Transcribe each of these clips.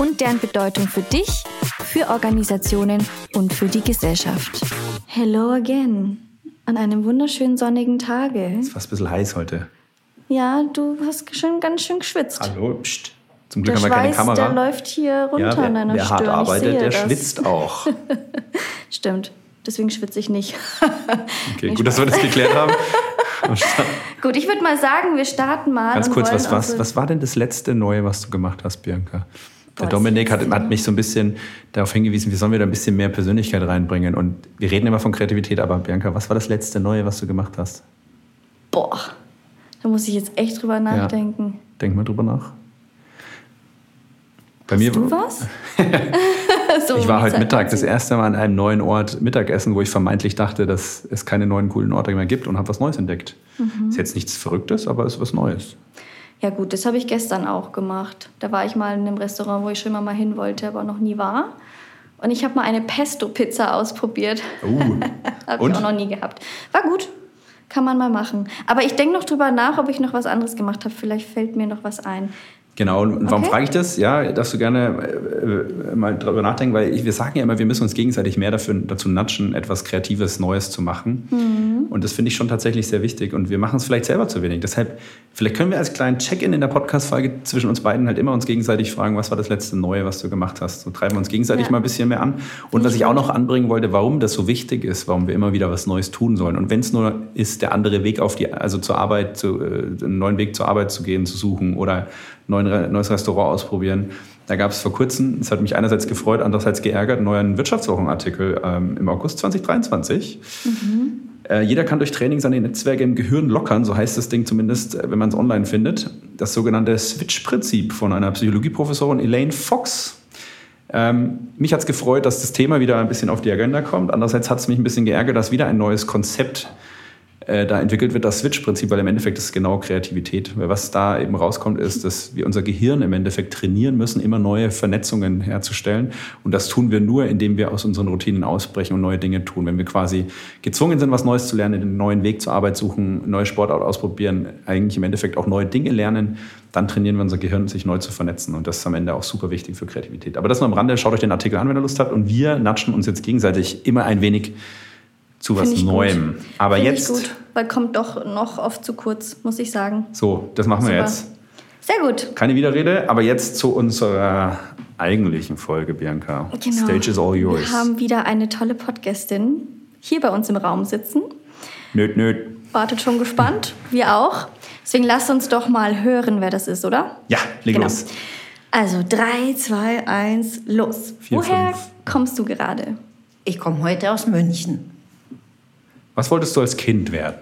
und deren Bedeutung für dich, für Organisationen und für die Gesellschaft. Hello again. An einem wunderschönen sonnigen Tage. Es ist fast ein bisschen heiß heute. Ja, du hast schon ganz schön geschwitzt. Hallo, pst. Zum Glück der haben wir keine Schweiß, Kamera. der läuft hier runter ja, wer, an deiner wer Stirn. hart ich arbeitet, der das. schwitzt auch. Stimmt. Deswegen schwitze ich nicht. Okay, gut, dass wir das geklärt haben. Gut, ich würde mal sagen, wir starten mal. Ganz kurz, was, was, was war denn das letzte Neue, was du gemacht hast, Bianca? Der Dominik hat, hat mich so ein bisschen darauf hingewiesen, wie sollen wir da ein bisschen mehr Persönlichkeit reinbringen. Und wir reden immer von Kreativität, aber Bianca, was war das letzte Neue, was du gemacht hast? Boah, da muss ich jetzt echt drüber nachdenken. Denk mal drüber nach. Bei Hast mir, du was? so, ich war heute Mittag das erste Mal an einem neuen Ort Mittagessen, wo ich vermeintlich dachte, dass es keine neuen coolen Orte mehr gibt und habe was Neues entdeckt. Mhm. Ist jetzt nichts Verrücktes, aber es ist was Neues. Ja gut, das habe ich gestern auch gemacht. Da war ich mal in einem Restaurant, wo ich schon immer mal hin wollte, aber noch nie war. Und ich habe mal eine Pesto-Pizza ausprobiert. Uh. habe ich auch noch nie gehabt. War gut. Kann man mal machen. Aber ich denke noch drüber nach, ob ich noch was anderes gemacht habe. Vielleicht fällt mir noch was ein. Genau, und warum Okay. frage ich das? Ja, darfst du gerne äh, äh, mal drüber nachdenken, weil ich, wir sagen ja immer, wir müssen uns gegenseitig mehr dafür, dazu natschen, etwas Kreatives, Neues zu machen. Mhm. Und das finde ich schon tatsächlich sehr wichtig. Und wir machen es vielleicht selber zu wenig. Deshalb, vielleicht können wir als kleinen Check-in in der Podcast-Folge zwischen uns beiden halt immer uns gegenseitig fragen, was war das letzte Neue, was du gemacht hast. So treiben wir uns gegenseitig Ja. mal ein bisschen mehr an. Und was ich auch noch anbringen wollte, warum das so wichtig ist, warum wir immer wieder was Neues tun sollen. Und wenn es nur ist, der andere Weg auf die, also zur Arbeit, zu, äh, einen neuen Weg zur Arbeit zu gehen, zu suchen oder neuen, neues Restaurant ausprobieren. Da gab es vor kurzem, es hat mich einerseits gefreut, andererseits geärgert, einen neuen Wirtschaftswochenartikel ähm, im August 2023. Äh, jeder kann durch Training seine Netzwerke im Gehirn lockern, so heißt das Ding zumindest, äh, wenn man es online findet. Das sogenannte Switch-Prinzip von einer Psychologieprofessorin Elaine Fox. Ähm, mich hat es gefreut, dass das Thema wieder ein bisschen auf die Agenda kommt. Andererseits hat es mich ein bisschen geärgert, dass wieder ein neues Konzept äh, da entwickelt wird, das Switch-Prinzip, weil im Endeffekt ist es genau Kreativität. Weil was da eben rauskommt, ist, dass wir unser Gehirn im Endeffekt trainieren müssen, immer neue Vernetzungen herzustellen. Und das tun wir nur, indem wir aus unseren Routinen ausbrechen und neue Dinge tun. Wenn wir quasi gezwungen sind, was Neues zu lernen, einen neuen Weg zur Arbeit suchen, neue Sportart ausprobieren, eigentlich im Endeffekt auch neue Dinge lernen, dann trainieren wir unser Gehirn, sich neu zu vernetzen. Und das ist am Ende auch super wichtig für Kreativität. Aber das nur am Rande. Schaut euch den Artikel an, wenn ihr Lust habt. Und wir natschen uns jetzt gegenseitig immer ein wenig zu was Find ich gut. Neuem. Aber Finde jetzt, Ich gut, weil kommt doch noch oft zu kurz, muss ich sagen. so, das machen wir Super. jetzt. Sehr gut. Keine Widerrede, aber jetzt zu unserer eigentlichen Folge, Bianca. Genau. Stage is all yours. Wir haben wieder eine tolle Podcastin hier bei uns im Raum sitzen. nöt, nöt. Wartet schon gespannt. Wir auch. Deswegen lasst uns doch mal hören, wer das ist, oder? Ja, leg Genau. los. Also 3, 2, 1, los. Vier, Woher fünf. kommst du gerade? Ich komme heute aus München. Was wolltest du als Kind werden?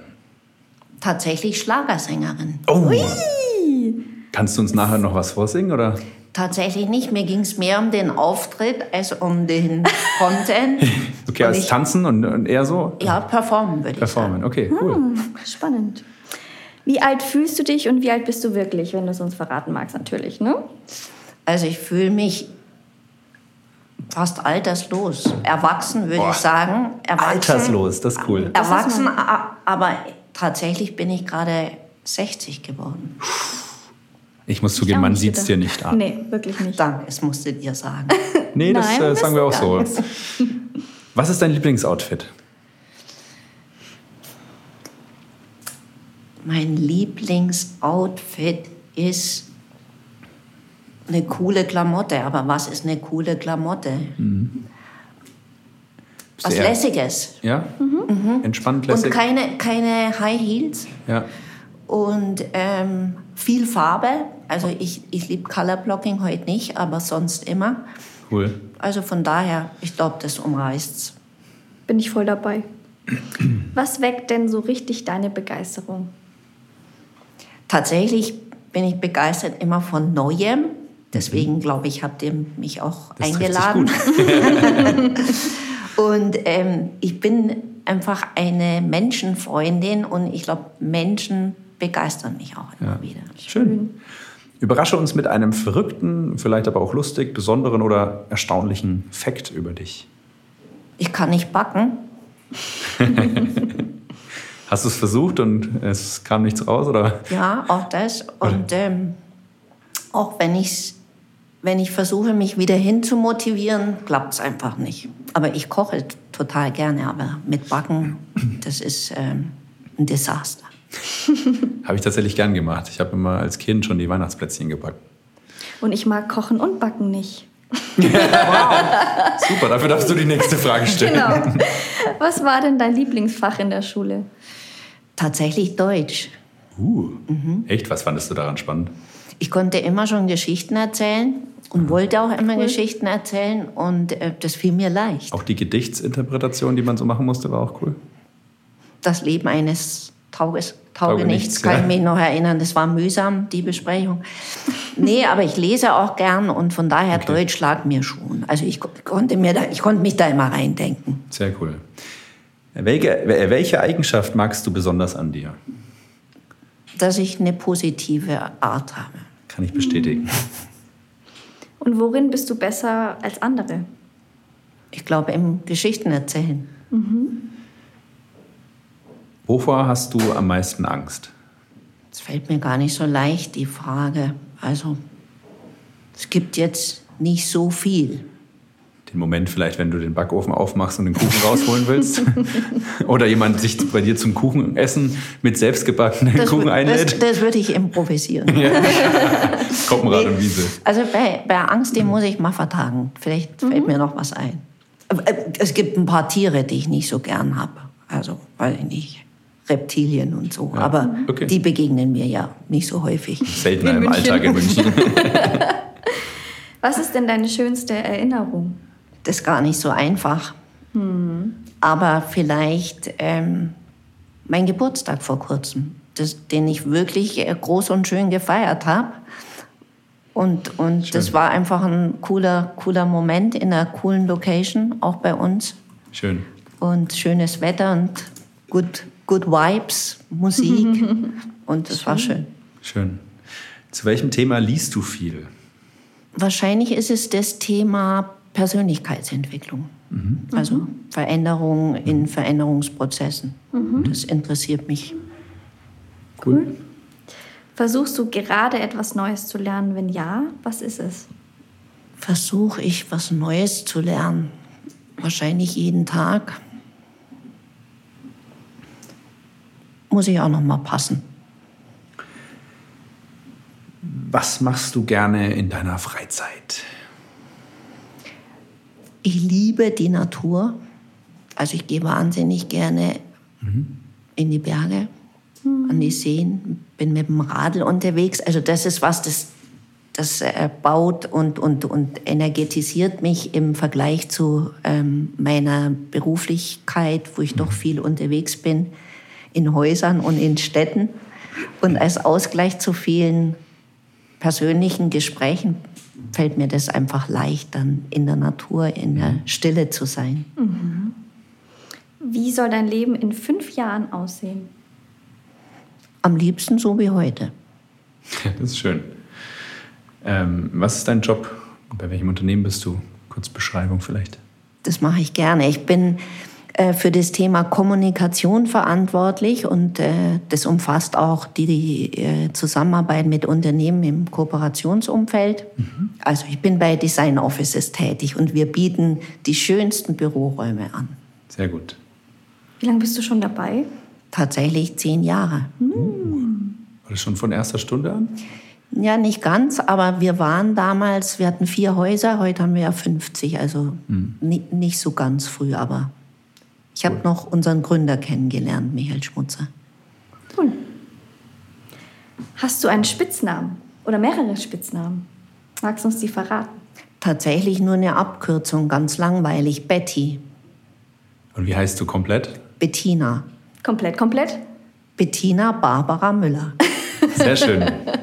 Tatsächlich Schlagersängerin. Oh! Kannst du uns nachher noch was vorsingen? Oder? Tatsächlich nicht. Mir ging es mehr um den Auftritt als um den Content. Okay, Und als ich- Tanzen und, und eher so? Ja, performen würde ich Performen, sagen. okay, cool. Hm, spannend. Wie alt fühlst du dich und wie alt bist du wirklich, wenn du es uns verraten magst, natürlich, ne? Also ich fühle mich fast alterslos. Erwachsen würde Boah. ich sagen. Erwachsen, Alterslos, das ist cool. Erwachsen, a- aber tatsächlich bin ich gerade 60 geworden. Ich muss zugeben, auch man sieht es dir nicht an. Nee, wirklich nicht. Danke, es musstet ihr sagen. Nee, das Nein, äh, sagen wir auch so. Was ist dein Lieblingsoutfit? Mein Lieblingsoutfit ist eine coole Klamotte. Aber was ist eine coole Klamotte? Bist Was Lässiges. Ja? Entspannt, Mhm. Und lässig? keine, keine High Heels. ja. Und ähm, viel Farbe. Also ich, ich liebe Color Blocking heute nicht, aber sonst immer. Cool. Also von daher, ich glaube, das umreißt's. Bin ich voll dabei. Was weckt denn so richtig deine Begeisterung? Tatsächlich bin ich begeistert immer von Neuem. Deswegen glaube ich, habt ihr mich auch Das eingeladen. gut. Und ähm, ich bin einfach eine Menschenfreundin und ich glaube, Menschen begeistern mich auch immer Ja. wieder. Schön. Überrasche uns mit einem verrückten, vielleicht aber auch lustig, besonderen oder erstaunlichen Fakt über dich. Ich kann nicht backen. Hast du es versucht und es kam nichts raus? Oder? Ja, auch das. Und ähm, auch wenn, ich's, wenn ich versuche, mich wieder hinzumotivieren, klappt es einfach nicht. Aber ich koche total gerne, aber mit Backen, das ist ähm, ein Desaster. Habe ich tatsächlich gern gemacht. Ich habe immer als Kind schon die Weihnachtsplätzchen gebacken. Und ich mag Kochen und Backen nicht. Super, dafür darfst du die nächste Frage stellen. Genau. Was war denn dein Lieblingsfach in der Schule? Tatsächlich Deutsch. Uh, Echt? Was fandest du daran spannend? Ich konnte immer schon Geschichten erzählen und wollte auch immer Geschichten erzählen und äh, das fiel mir leicht. Auch die Gedichtsinterpretation, die man so machen musste, war auch cool. Das Leben eines Tauges, Taugenichts, Taugenichts, kann ja. ich mich noch erinnern. Das war mühsam, die Besprechung. Nee, aber ich lese auch gern und von daher Okay. Deutsch lag mir schon. Also ich ko- konnte, mir da, ich konnte mich da immer reindenken. Sehr cool. Welche, welche Eigenschaft magst du besonders an dir? Dass ich eine positive Art habe. Kann ich bestätigen. Und worin bist du besser als andere? Ich glaube, im Geschichten erzählen. Wovor hast du am meisten Angst? Es fällt mir gar nicht so leicht, die Frage. Also, es gibt jetzt nicht so viel. Den Moment vielleicht, wenn du den Backofen aufmachst und den Kuchen rausholen willst? Oder jemand sich bei dir zum Kuchenessen mit selbstgebackenen Kuchen einlädt? das, das würde ich improvisieren. Koppenrad und Wiese. Also bei, bei Angst, den muss ich mal vertagen. Vielleicht fällt mir noch was ein. Äh, Es gibt ein paar Tiere, die ich nicht so gern habe. Also, weiß ich nicht, Reptilien und so. Aber okay. die begegnen mir ja nicht so häufig. Seltener im. Alltag in München. Was ist denn deine schönste Erinnerung? Das ist gar nicht so einfach. Aber vielleicht ähm, mein Geburtstag vor kurzem, das, den ich wirklich äh, groß und schön gefeiert habe. Und, und das war einfach ein cooler, cooler Moment in einer coolen Location, auch bei uns. Schön. Und schönes Wetter und good, good Vibes, Musik. und das war schön. Schön. Zu welchem Thema liest du viel? Wahrscheinlich ist es das Thema Persönlichkeitsentwicklung. Also Veränderung in Veränderungsprozessen. Das interessiert mich. Cool. Versuchst du gerade etwas Neues zu lernen? Wenn ja, was ist es? Versuche ich, was Neues zu lernen. Wahrscheinlich jeden Tag. Muss ich auch noch mal passen. Was machst du gerne in deiner Freizeit? Ich liebe die Natur. Also ich gehe wahnsinnig gerne in die Berge, an die Seen, bin mit dem Radl unterwegs. Also das ist was, das, das äh, baut und, und, und energetisiert mich im Vergleich zu ähm, meiner Beruflichkeit, wo ich doch viel unterwegs bin, in Häusern und in Städten. Und als Ausgleich zu vielen persönlichen Gesprächen fällt mir das einfach leicht, dann in der Natur, in der Stille zu sein. Wie soll dein Leben in fünf Jahren aussehen? Am liebsten so wie heute. Das ist schön. Ähm, was ist dein Job? Bei welchem Unternehmen bist du? Kurz Beschreibung vielleicht. Das mache ich gerne. Ich bin für das Thema Kommunikation verantwortlich und äh, das umfasst auch die, die äh, Zusammenarbeit mit Unternehmen im Kooperationsumfeld. Also ich bin bei Design Offices tätig und wir bieten die schönsten Büroräume an. Sehr gut. Wie lange bist du schon dabei? Tatsächlich zehn Jahre. War das schon von erster Stunde an? Ja, nicht ganz, aber wir waren damals, wir hatten vier Häuser, heute haben wir ja 50, also ni- nicht so ganz früh, aber ich habe noch unseren Gründer kennengelernt, Michael Schmutzer. Cool. Hast du einen Spitznamen oder mehrere Spitznamen? Magst du uns die verraten? Tatsächlich nur eine Abkürzung, ganz langweilig, Betty, Und wie heißt du komplett? Bettina, Komplett, komplett? Bettina Barbara Müller. Sehr schön.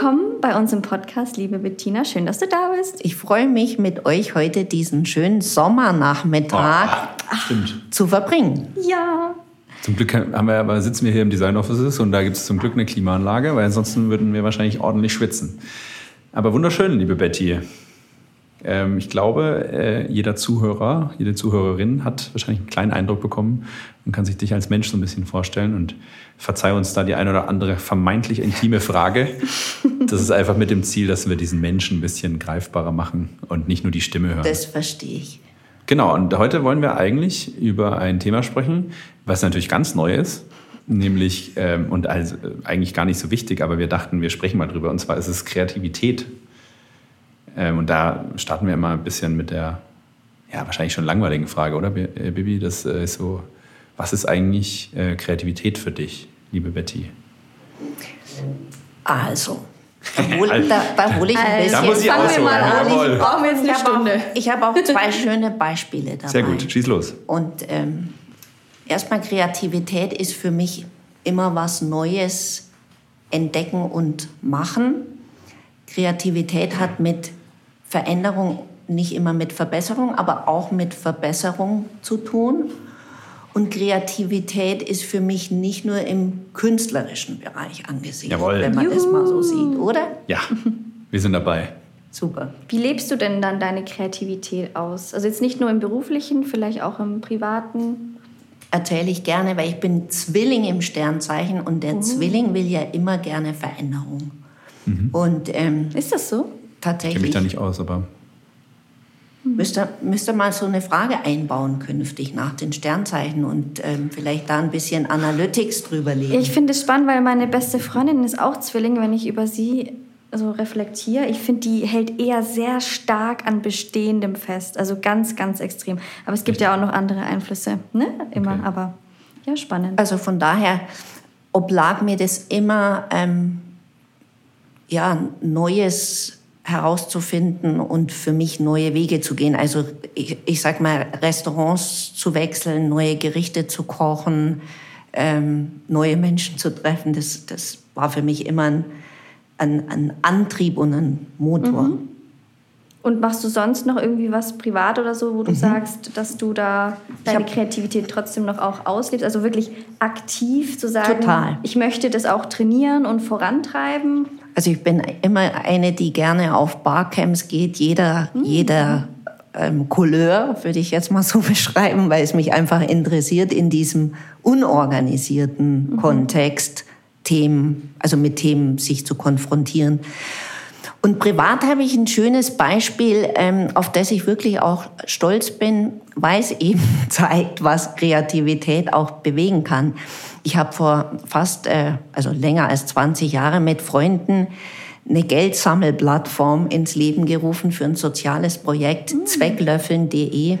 Willkommen bei uns im Podcast, liebe Bettina. Schön, dass du da bist. Ich freue mich, mit euch heute diesen schönen Sommernachmittag Oh, zu verbringen. Ja. Zum Glück haben wir, aber sitzen wir hier im Design Offices und da gibt es zum Glück eine Klimaanlage, weil ansonsten würden wir wahrscheinlich ordentlich schwitzen. Aber wunderschön, liebe Betty. Ähm, ich glaube, äh, jeder Zuhörer, jede Zuhörerin hat wahrscheinlich einen kleinen Eindruck bekommen und kann sich dich als Mensch so ein bisschen vorstellen. Und verzeih uns da die eine oder andere vermeintlich intime Frage. Das ist einfach mit dem Ziel, dass wir diesen Menschen ein bisschen greifbarer machen und nicht nur die Stimme hören. Das verstehe ich. Genau, und heute wollen wir eigentlich über ein Thema sprechen, was natürlich ganz neu ist, nämlich, ähm, und also eigentlich gar nicht so wichtig, aber wir dachten, wir sprechen mal drüber, und zwar ist es Kreativität. Ähm, und da starten wir immer ein bisschen mit der, ja, wahrscheinlich schon langweiligen Frage, oder, äh, Bibi? Das äh, ist so, was ist eigentlich äh, Kreativität für dich, liebe Betty? Also, da hole da, da hol ich ein Also, bisschen. Da muss ich fangen wir mal an. jawohl. Ich brauche jetzt eine ich habe Stunde. auch, ich habe auch zwei schöne Beispiele dabei. Sehr gut, schieß los. Und ähm, erstmal Kreativität ist für mich immer was Neues entdecken und machen. Kreativität hat mit Veränderung nicht immer mit Verbesserung, aber auch mit Verbesserung zu tun. Und Kreativität ist für mich nicht nur im künstlerischen Bereich angesiedelt, Jawohl. wenn man das mal so sieht, oder? Ja, wir sind dabei. Super. Wie lebst du denn dann deine Kreativität aus? Also jetzt nicht nur im beruflichen, vielleicht auch im privaten. erzähle ich gerne, weil ich bin Zwilling im Sternzeichen und der Zwilling will ja immer gerne Veränderung. Und ähm, Ist das so? Ich kenne mich tatsächlich da nicht aus, aber müsste, müsste mal so eine Frage einbauen künftig nach den Sternzeichen und ähm, vielleicht da ein bisschen Analytics drüber legen. Ich finde es spannend, weil meine beste Freundin ist auch Zwilling, wenn ich über sie so reflektiere. Ich finde, die hält eher sehr stark an Bestehendem fest. Also ganz, ganz extrem. Aber es gibt ja auch noch andere Einflüsse, ne? Immer, Okay. aber ja, spannend. Also von daher oblag mir das immer, ähm, ja, Neues herauszufinden und für mich neue Wege zu gehen. Also ich, ich sag mal, Restaurants zu wechseln, neue Gerichte zu kochen, ähm, neue Menschen zu treffen, das, das war für mich immer ein, ein, ein Antrieb und ein Motor. Und machst du sonst noch irgendwie was privat oder so, wo du sagst, dass du da deine Kreativität trotzdem noch auch auslebst? Also wirklich aktiv zu sagen, Total. ich möchte das auch trainieren und vorantreiben. Also ich bin immer eine, die gerne auf Barcamps geht, jeder, jeder ähm, Couleur, würde ich jetzt mal so beschreiben, weil es mich einfach interessiert, in diesem unorganisierten Kontext Themen, also mit Themen sich zu konfrontieren. Und privat habe ich ein schönes Beispiel, ähm, auf das ich wirklich auch stolz bin, weil es eben zeigt, was Kreativität auch bewegen kann. Ich habe vor fast, äh, also länger als 20 Jahre mit Freunden eine Geldsammelplattform ins Leben gerufen für ein soziales Projekt, zwecklöffeln.de.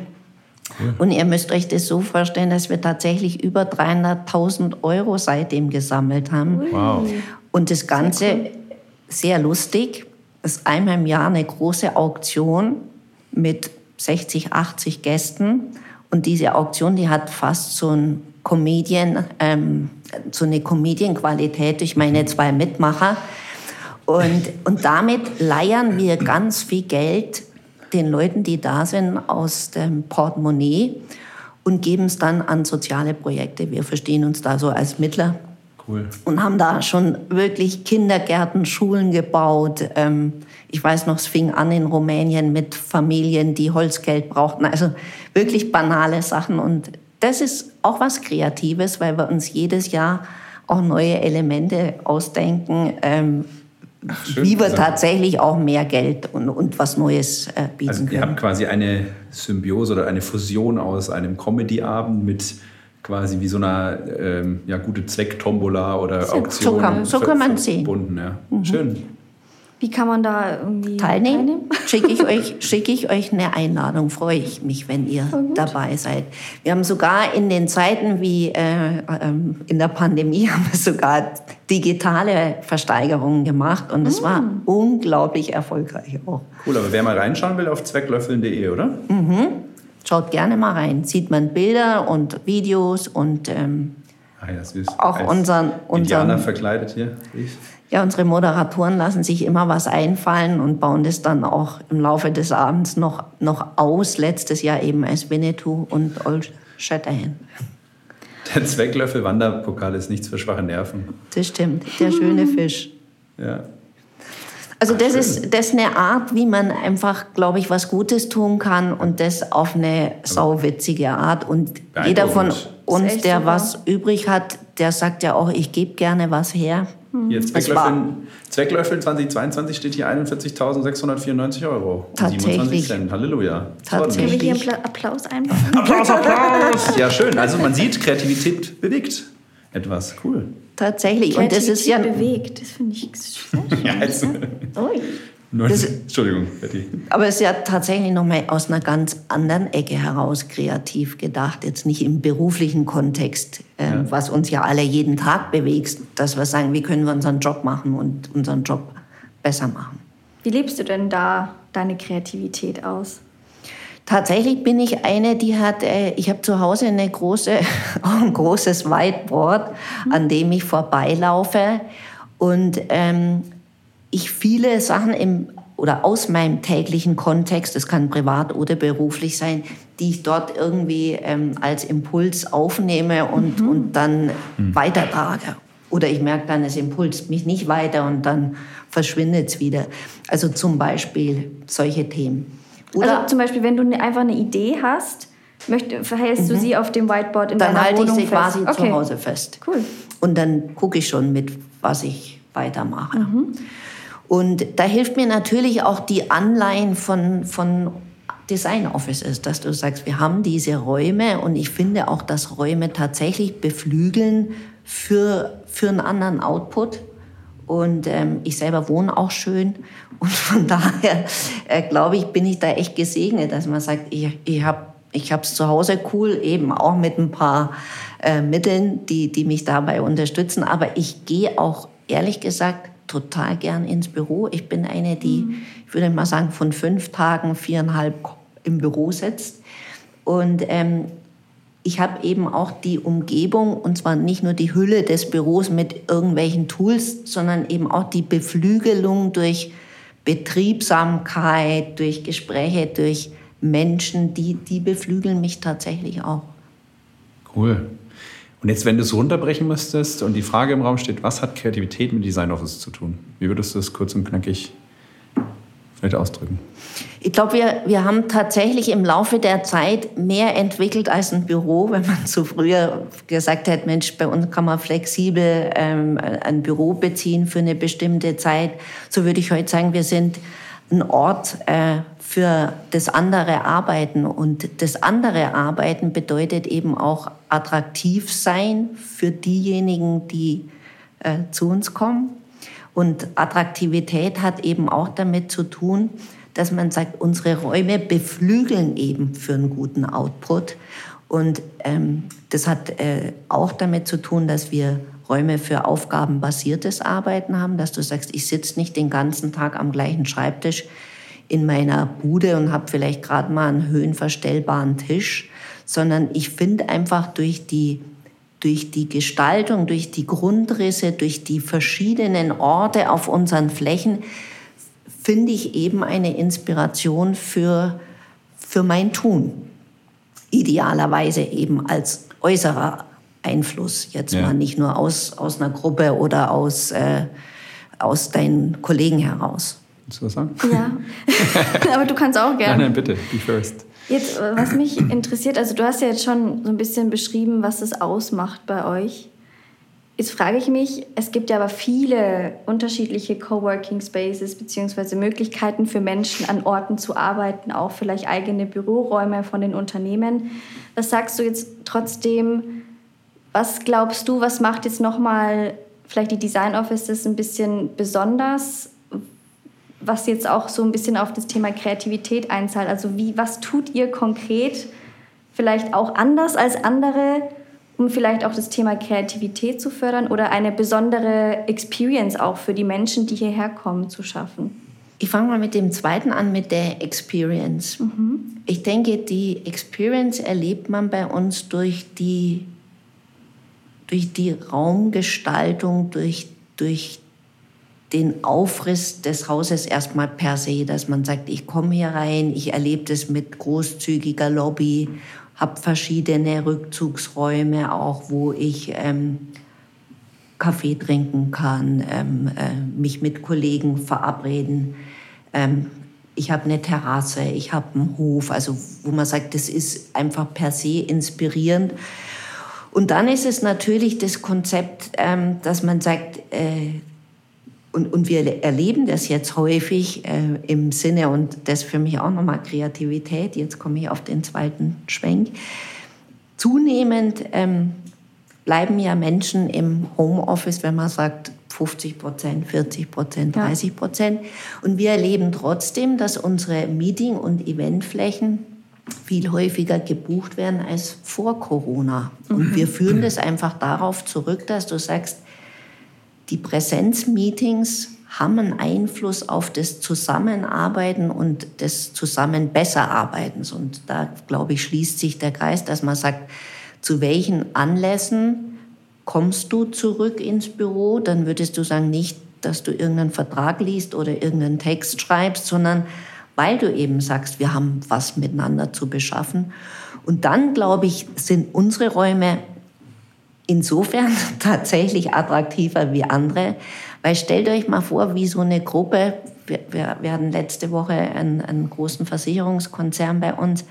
Und ihr müsst euch das so vorstellen, dass wir tatsächlich über 300.000 Euro seitdem gesammelt haben. wow. Und das Ganze sehr lustig. Es ist einmal im Jahr eine große Auktion mit 60, 80 Gästen. Und diese Auktion, die hat fast so ein Comedian, ähm, so eine Comedian-Qualität durch meine zwei Mitmacher. Und, und damit leiern wir ganz viel Geld den Leuten, die da sind, aus dem Portemonnaie und geben es dann an soziale Projekte. Wir verstehen uns da so als Mittler Cool. und haben da schon wirklich Kindergärten, Schulen gebaut. Ähm, ich weiß noch, es fing an in Rumänien mit Familien, die Holzgeld brauchten. Also wirklich banale Sachen. Und das ist auch was Kreatives, weil wir uns jedes Jahr auch neue Elemente ausdenken, ähm, schön. wie wir Also- tatsächlich auch mehr Geld und, und was Neues äh, bieten Also können. habt quasi eine Symbiose oder eine Fusion aus einem Comedy-Abend mit quasi wie so einer ähm, ja, gute Zweck-Tombola oder Auktion. so kann- so kann man sehen. verbunden, Ja. Schön. Wie kann man da irgendwie teilnehmen, schicke ich, euch, schicke ich euch eine Einladung. Freue ich mich, wenn ihr dabei seid. Wir haben sogar in den Zeiten wie äh, ähm, in der Pandemie haben wir sogar digitale Versteigerungen gemacht und es war unglaublich erfolgreich auch. Cool, aber wer mal reinschauen will auf zwecklöffeln.de, oder? Schaut gerne mal rein. Sieht man Bilder und Videos und ähm, Ah, ja, süß. Auch Als unseren- unseren- Indianer verkleidet hier. Ja, unsere Moderatoren lassen sich immer was einfallen und bauen das dann auch im Laufe des Abends noch, noch aus. Letztes Jahr eben als Winnetou und Old Shatterhand. Der Zwecklöffel-Wanderpokal ist nichts für schwache Nerven. Das stimmt, der schöne Fisch. Ja. Also das ist, das ist eine Art, wie man einfach, glaube ich, was Gutes tun kann und das auf eine sauwitzige Art. Und jeder von uns, der super. was übrig hat, der sagt ja auch, ich gebe gerne was her. Jetzt Zwecklöffeln, Zwecklöffeln 2022 steht hier 41.694 Euro. Tatsächlich. Cent. Halleluja. Tatsächlich. Können wir hier einen Applaus einbauen? Applaus, Applaus! Ja, schön. Also man sieht, Kreativität bewegt etwas. Cool. Tatsächlich. Und das ist ja bewegt. Das finde ich sehr schön. ja, also, das, Entschuldigung, Betty. Aber es ist ja tatsächlich nochmal aus einer ganz anderen Ecke heraus kreativ gedacht. Jetzt nicht im beruflichen Kontext, äh, ja. was uns ja alle jeden Tag bewegt, dass wir sagen, wie können wir unseren Job machen und unseren Job besser machen. Wie lebst du denn da deine Kreativität aus? Tatsächlich bin ich eine, die hat, äh, ich habe zu Hause eine große, ein großes Whiteboard, an dem ich vorbeilaufe und ähm, ich viele Sachen im oder aus meinem täglichen Kontext, das kann privat oder beruflich sein, die ich dort irgendwie ähm, als Impuls aufnehme und, mhm. und dann mhm. weitertrage. Oder ich merke dann, es Impuls mich nicht weiter und dann verschwindet es wieder. Also zum Beispiel solche Themen. Oder also zum Beispiel, wenn du ne, einfach eine Idee hast, möcht, verhältst mhm. du sie auf dem Whiteboard in dann deiner halte Wohnung ich sie fest. quasi okay. zu Hause fest. Cool. Und dann gucke ich schon mit, was ich weitermache. Mhm. Und da hilft mir natürlich auch die Anleihen von, von Design Offices, dass du sagst, wir haben diese Räume und ich finde auch, dass Räume tatsächlich beflügeln für, für einen anderen Output. Und ähm, ich selber wohne auch schön. Und von daher, äh, glaube ich, bin ich da echt gesegnet, dass man sagt, ich, ich habe ich es zu Hause cool, eben auch mit ein paar äh, Mitteln, die, die mich dabei unterstützen. Aber ich gehe auch, ehrlich gesagt, total gern ins Büro. Ich bin eine, die, mhm. ich würde mal sagen, von fünf Tagen viereinhalb im Büro sitzt. Und ähm, ich habe eben auch die Umgebung, und zwar nicht nur die Hülle des Büros mit irgendwelchen Tools, sondern eben auch die Beflügelung durch Betriebsamkeit, durch Gespräche, durch Menschen, die, die beflügeln mich tatsächlich auch. Cool. Und jetzt, wenn du es runterbrechen müsstest und die Frage im Raum steht, was hat Kreativität mit Design Office zu tun? Wie würdest du das kurz und knackig vielleicht ausdrücken? Ich glaube, wir, wir haben tatsächlich im Laufe der Zeit mehr entwickelt als ein Büro. Wenn man zu früher gesagt hätte, Mensch, bei uns kann man flexibel ähm, ein Büro beziehen für eine bestimmte Zeit, so würde ich heute sagen, wir sind ein Ort äh, für das andere Arbeiten. Und das andere Arbeiten bedeutet eben auch attraktiv sein für diejenigen, die äh, zu uns kommen und Attraktivität hat eben auch damit zu tun, dass man sagt, unsere Räume beflügeln eben für einen guten Output. Und ähm, das hat äh, auch damit zu tun, dass wir Räume für aufgabenbasiertes Arbeiten haben, dass du sagst, ich sitze nicht den ganzen Tag am gleichen Schreibtisch in meiner Bude und habe vielleicht gerade mal einen höhenverstellbaren Tisch, sondern ich finde einfach durch die durch die Gestaltung, durch die Grundrisse, durch die verschiedenen Orte auf unseren Flächen, finde ich eben eine Inspiration für, für mein Tun. Idealerweise eben als äußerer Einfluss, jetzt ja. mal nicht nur aus, aus einer Gruppe oder aus, äh, aus deinen Kollegen heraus. Willst du was sagen? Ja, aber du kannst auch gerne. Nein, nein, bitte, be first. Jetzt, äh, was mich interessiert, also du hast ja jetzt schon so ein bisschen beschrieben, was es ausmacht bei euch. Jetzt frage ich mich, es gibt ja aber viele unterschiedliche Coworking Spaces beziehungsweise Möglichkeiten für Menschen an Orten zu arbeiten, auch vielleicht eigene Büroräume von den Unternehmen. Was sagst du jetzt trotzdem? Was glaubst du, was macht jetzt nochmal vielleicht die Design Offices ein bisschen besonders? Was jetzt auch so ein bisschen auf das Thema Kreativität einzahlt. Also wie, was tut ihr konkret vielleicht auch anders als andere, um vielleicht auch das Thema Kreativität zu fördern oder eine besondere Experience auch für die Menschen, die hierher kommen, zu schaffen? Ich fange mal mit dem zweiten an, mit der Experience. Mhm. Ich denke, die Experience erlebt man bei uns durch die, durch die Raumgestaltung, durch, durch den Aufriss des Hauses erstmal per se, dass man sagt, ich komme hier rein, ich erlebe das mit großzügiger Lobby, habe verschiedene Rückzugsräume auch, wo ich ähm, Kaffee trinken kann, ähm, äh, mich mit Kollegen verabreden. Ähm, ich habe eine Terrasse, ich habe einen Hof, also wo man sagt, das ist einfach per se inspirierend. Und dann ist es natürlich das Konzept, ähm, dass man sagt, äh, und, und wir erleben das jetzt häufig äh, im Sinne, und das für mich auch nochmal Kreativität, jetzt komme ich auf den zweiten Schwenk, zunehmend ähm, bleiben ja Menschen im Homeoffice, wenn man sagt 50 Prozent, 40 Prozent, 30 Prozent. Und wir erleben trotzdem, dass unsere Meeting- und Eventflächen viel häufiger gebucht werden als vor Corona. Und mhm. wir führen das einfach darauf zurück, dass du sagst, die Präsenzmeetings haben einen Einfluss auf das Zusammenarbeiten und das Zusammen besser Arbeitens. Und da, glaube ich, schließt sich der Kreis, dass man sagt, zu welchen Anlässen kommst du zurück ins Büro? Dann würdest du sagen, nicht, dass du irgendeinen Vertrag liest oder irgendeinen Text schreibst, sondern weil du eben sagst, wir haben was miteinander zu beschaffen. Und dann, glaube ich, sind unsere Räume insofern tatsächlich attraktiver wie andere. Weil stellt euch mal vor, wie so eine Gruppe, wir, wir, hatten letzte Woche einen, einen großen Versicherungskonzern bei uns,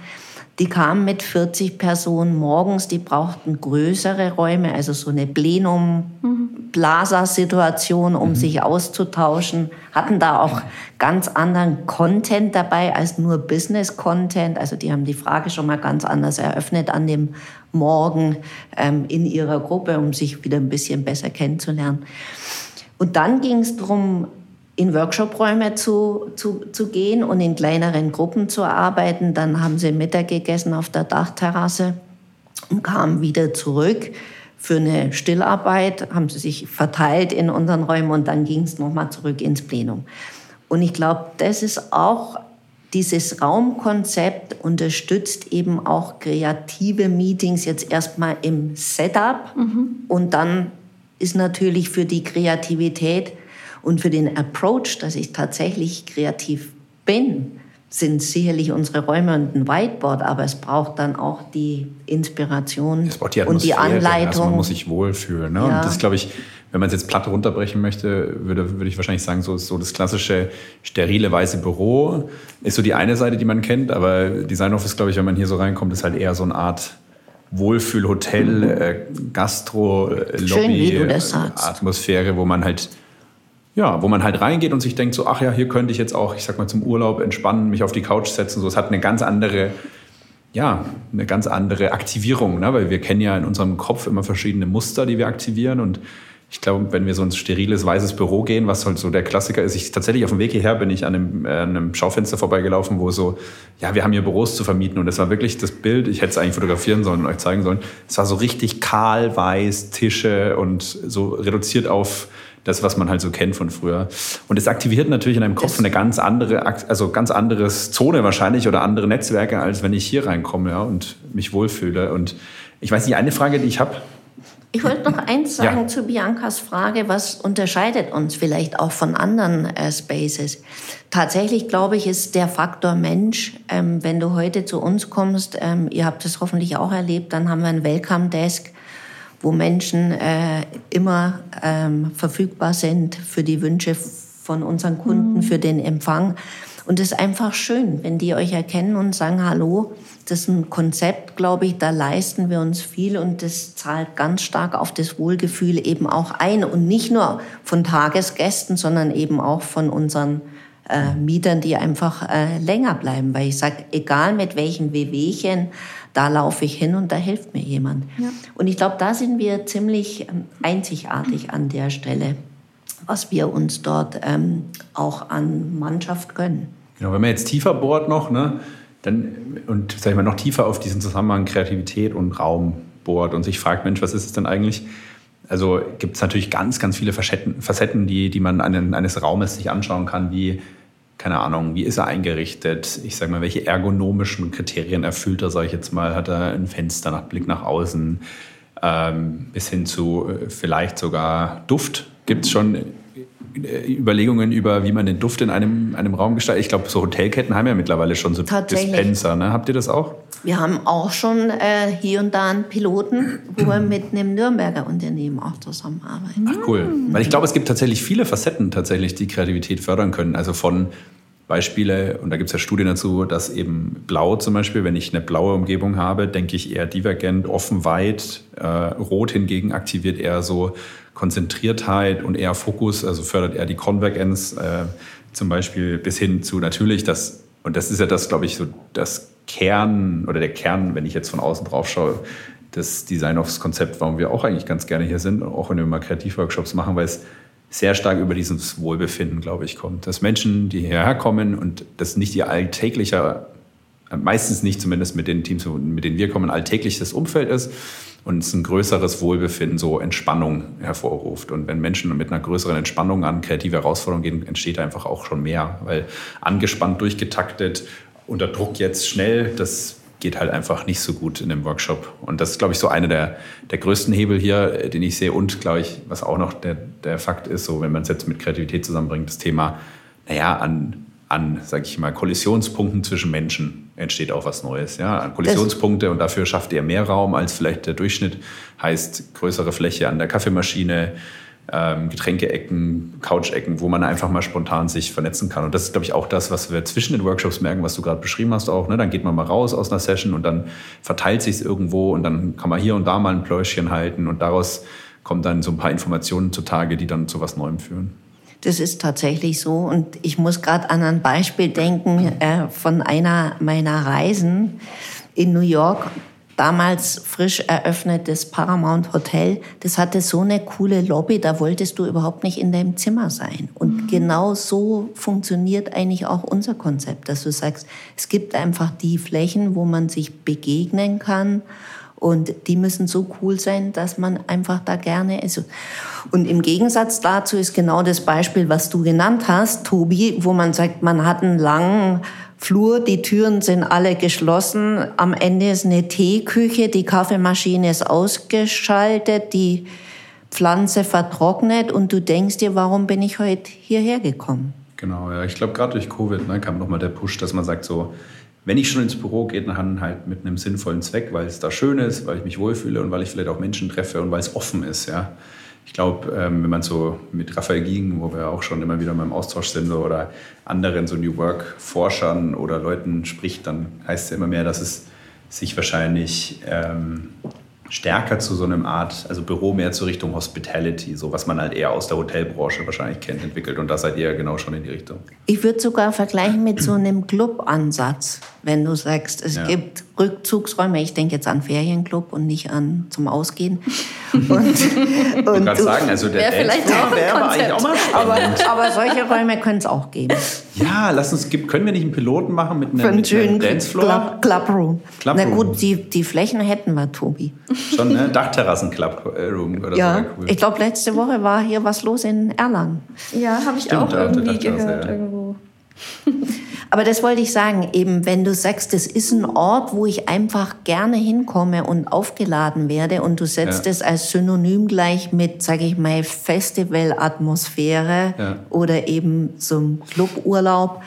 die kamen mit 40 Personen morgens, die brauchten größere Räume, also so eine Plenum-Plaza-Situation, um mhm. sich auszutauschen, hatten da auch ganz anderen Content dabei als nur Business-Content. Also die haben die Frage schon mal ganz anders eröffnet an dem Morgen ähm, in ihrer Gruppe, um sich wieder ein bisschen besser kennenzulernen. Und dann ging es darum, in Workshop-Räume zu, zu, zu gehen und in kleineren Gruppen zu arbeiten. Dann haben sie Mittag gegessen auf der Dachterrasse und kamen wieder zurück für eine Stillarbeit, haben sie sich verteilt in unseren Räumen und dann ging es nochmal zurück ins Plenum. Und ich glaube, das ist auch dieses Raumkonzept unterstützt eben auch kreative Meetings jetzt erstmal im Setup mhm. und dann ist natürlich für die Kreativität und für den Approach, dass ich tatsächlich kreativ bin, sind sicherlich unsere Räume und ein Whiteboard, aber es braucht dann auch die Inspiration die und die Anleitung. Also man muss sich wohlfühlen. Ne? Ja. Und das glaube ich, wenn man es jetzt platt runterbrechen möchte, würde, würde ich wahrscheinlich sagen, so, so das klassische sterile weiße Büro ist so die eine Seite, die man kennt, aber Design Office, glaube ich, wenn man hier so reinkommt, ist halt eher so eine Art Wohlfühlhotel, äh, Gastro, äh, Lobby, Atmosphäre, wo man halt ja, wo man halt reingeht und sich denkt so, ach ja, hier könnte ich jetzt auch, ich sag mal, zum Urlaub entspannen, mich auf die Couch setzen. So, es hat eine ganz andere, ja, eine ganz andere Aktivierung, ne? weil wir kennen ja in unserem Kopf immer verschiedene Muster, die wir aktivieren und ich glaube, wenn wir so ins steriles, weißes Büro gehen, was halt so der Klassiker ist, ich tatsächlich auf dem Weg hierher bin ich an einem, äh, einem Schaufenster vorbeigelaufen, wo so, ja, wir haben hier Büros zu vermieten und das war wirklich das Bild, ich hätte es eigentlich fotografieren sollen und euch zeigen sollen. Es war so richtig kahl, weiß, Tische und so reduziert auf das, was man halt so kennt von früher. Und es aktiviert natürlich in einem Kopf eine ganz andere, also ganz anderes Zone wahrscheinlich oder andere Netzwerke, als wenn ich hier reinkomme ja, und mich wohlfühle. Und ich weiß nicht, eine Frage, die ich habe. Ich wollte noch eins sagen ja. zu Biancas Frage, was unterscheidet uns vielleicht auch von anderen äh, Spaces? Tatsächlich glaube ich, ist der Faktor Mensch, ähm, wenn du heute zu uns kommst, ähm, ihr habt es hoffentlich auch erlebt, dann haben wir ein Welcome Desk wo Menschen äh, immer ähm, verfügbar sind für die Wünsche von unseren Kunden, mhm. für den Empfang. Und es ist einfach schön, wenn die euch erkennen und sagen, hallo, das ist ein Konzept, glaube ich, da leisten wir uns viel und das zahlt ganz stark auf das Wohlgefühl eben auch ein. Und nicht nur von Tagesgästen, sondern eben auch von unseren äh, Mietern, die einfach äh, länger bleiben. Weil ich sage, egal mit welchen Wehwehchen, da laufe ich hin und da hilft mir jemand. Ja. Und ich glaube, da sind wir ziemlich ähm, einzigartig an der Stelle, was wir uns dort ähm, auch an Mannschaft gönnen. Genau, wenn man jetzt tiefer bohrt noch, ne, dann, und sag ich mal, noch tiefer auf diesen Zusammenhang Kreativität und Raum bohrt und sich fragt, Mensch, was ist es denn eigentlich? Also gibt es natürlich ganz, ganz viele Facetten, Facetten die, die man an, eines Raumes sich anschauen kann, wie keine Ahnung, wie ist er eingerichtet? Ich sage mal, welche ergonomischen Kriterien erfüllt er, sage ich jetzt mal? Hat er ein Fenster nach Blick nach außen? Ähm, bis hin zu äh, vielleicht sogar Duft. Gibt es schon Überlegungen über, wie man den Duft in einem, einem Raum gestaltet? Ich glaube, so Hotelketten haben ja mittlerweile schon so Dispenser. Ne? Habt ihr das auch? Wir haben auch schon äh, hier und da einen Piloten, wo wir mit einem Nürnberger Unternehmen auch zusammenarbeiten. Ach cool. Weil ich glaube, es gibt tatsächlich viele Facetten, tatsächlich, die Kreativität fördern können. Also von Beispiele, und da gibt es ja Studien dazu, dass eben blau zum Beispiel, wenn ich eine blaue Umgebung habe, denke ich eher divergent, offen, weit. Äh, rot hingegen aktiviert eher so Konzentriertheit und eher Fokus, also fördert eher die Konvergenz äh, zum Beispiel bis hin zu natürlich das, und das ist ja das, glaube ich, so das Kern oder der Kern, wenn ich jetzt von außen drauf schaue, das Design Offs Konzept, warum wir auch eigentlich ganz gerne hier sind, auch wenn wir mal Kreativworkshops machen, weil es sehr stark über dieses Wohlbefinden, glaube ich, kommt. Dass Menschen, die hierher kommen und das nicht ihr alltäglicher, meistens nicht zumindest mit den Teams, mit denen wir kommen, alltägliches Umfeld ist, und es ein größeres Wohlbefinden, so Entspannung hervorruft. Und wenn Menschen mit einer größeren Entspannung an kreative Herausforderungen gehen, entsteht einfach auch schon mehr, weil angespannt, durchgetaktet, unter Druck jetzt schnell, das geht halt einfach nicht so gut in dem Workshop. Und das ist, glaube ich, so einer der, der größten Hebel hier, den ich sehe. Und, glaube ich, was auch noch der, der Fakt ist, so wenn man es jetzt mit Kreativität zusammenbringt, das Thema, naja, an an, sage ich mal, Kollisionspunkten zwischen Menschen entsteht auch was Neues. Ja, an Kollisionspunkte und dafür schafft er mehr Raum als vielleicht der Durchschnitt. Heißt größere Fläche an der Kaffeemaschine, ähm, Getränkeecken, Couchecken, wo man einfach mal spontan sich vernetzen kann. Und das ist, glaube ich, auch das, was wir zwischen den Workshops merken, was du gerade beschrieben hast auch. Ne? Dann geht man mal raus aus einer Session und dann verteilt sich es irgendwo und dann kann man hier und da mal ein Pläuschen halten und daraus kommen dann so ein paar Informationen zutage, die dann zu was Neuem führen. Das ist tatsächlich so. Und ich muss gerade an ein Beispiel denken äh, von einer meiner Reisen in New York. Damals frisch eröffnetes Paramount Hotel. Das hatte so eine coole Lobby, da wolltest du überhaupt nicht in deinem Zimmer sein. Und mhm. genau so funktioniert eigentlich auch unser Konzept, dass du sagst, es gibt einfach die Flächen, wo man sich begegnen kann und die müssen so cool sein, dass man einfach da gerne ist. Und im Gegensatz dazu ist genau das Beispiel, was du genannt hast, Tobi, wo man sagt, man hat einen langen Flur, die Türen sind alle geschlossen, am Ende ist eine Teeküche, die Kaffeemaschine ist ausgeschaltet, die Pflanze vertrocknet und du denkst dir, warum bin ich heute hierher gekommen? Genau, ja. Ich glaube, gerade durch Covid ne, kam nochmal der Push, dass man sagt so, wenn ich schon ins Büro gehe, dann halt mit einem sinnvollen Zweck, weil es da schön ist, weil ich mich wohlfühle und weil ich vielleicht auch Menschen treffe und weil es offen ist. Ja. Ich glaube, ähm, wenn man so mit Raphael Giegen, wo wir auch schon immer wieder mal im Austausch sind, oder anderen so New Work-Forschern oder Leuten spricht, dann heißt es ja immer mehr, dass es sich wahrscheinlich ähm, stärker zu so einem Art, also Büro mehr zur Richtung Hospitality, so was man halt eher aus der Hotelbranche wahrscheinlich kennt, entwickelt. Und da seid ihr genau schon in die Richtung. Ich würde sogar vergleichen mit so einem Club-Ansatz, wenn du sagst, es ja. gibt Rückzugsräume. Ich denke jetzt an Ferienclub und nicht an zum Ausgehen. Und, und du sagen, also der Dancefloor wäre aber eigentlich auch mal spannend. Aber, aber solche Räume können es auch geben. Ja, lass uns, können wir nicht einen Piloten machen mit einem, mit schönen Dancefloor? Club, Clubroom. Club Na gut, die, die Flächen hätten wir, Tobi. Schon, ne? Dachterrassen-Clubroom oder ja, so. Cool. Ich glaube, letzte Woche war hier was los in Erlangen. Ja, habe ich Stimmt, auch irgendwie gehört ja. irgendwo. Aber das wollte ich sagen, eben wenn du sagst, das ist ein Ort, wo ich einfach gerne hinkomme und aufgeladen werde und du setzt ja. es als Synonym gleich mit, sage ich mal, Festivalatmosphäre ja. oder eben einem Cluburlaub.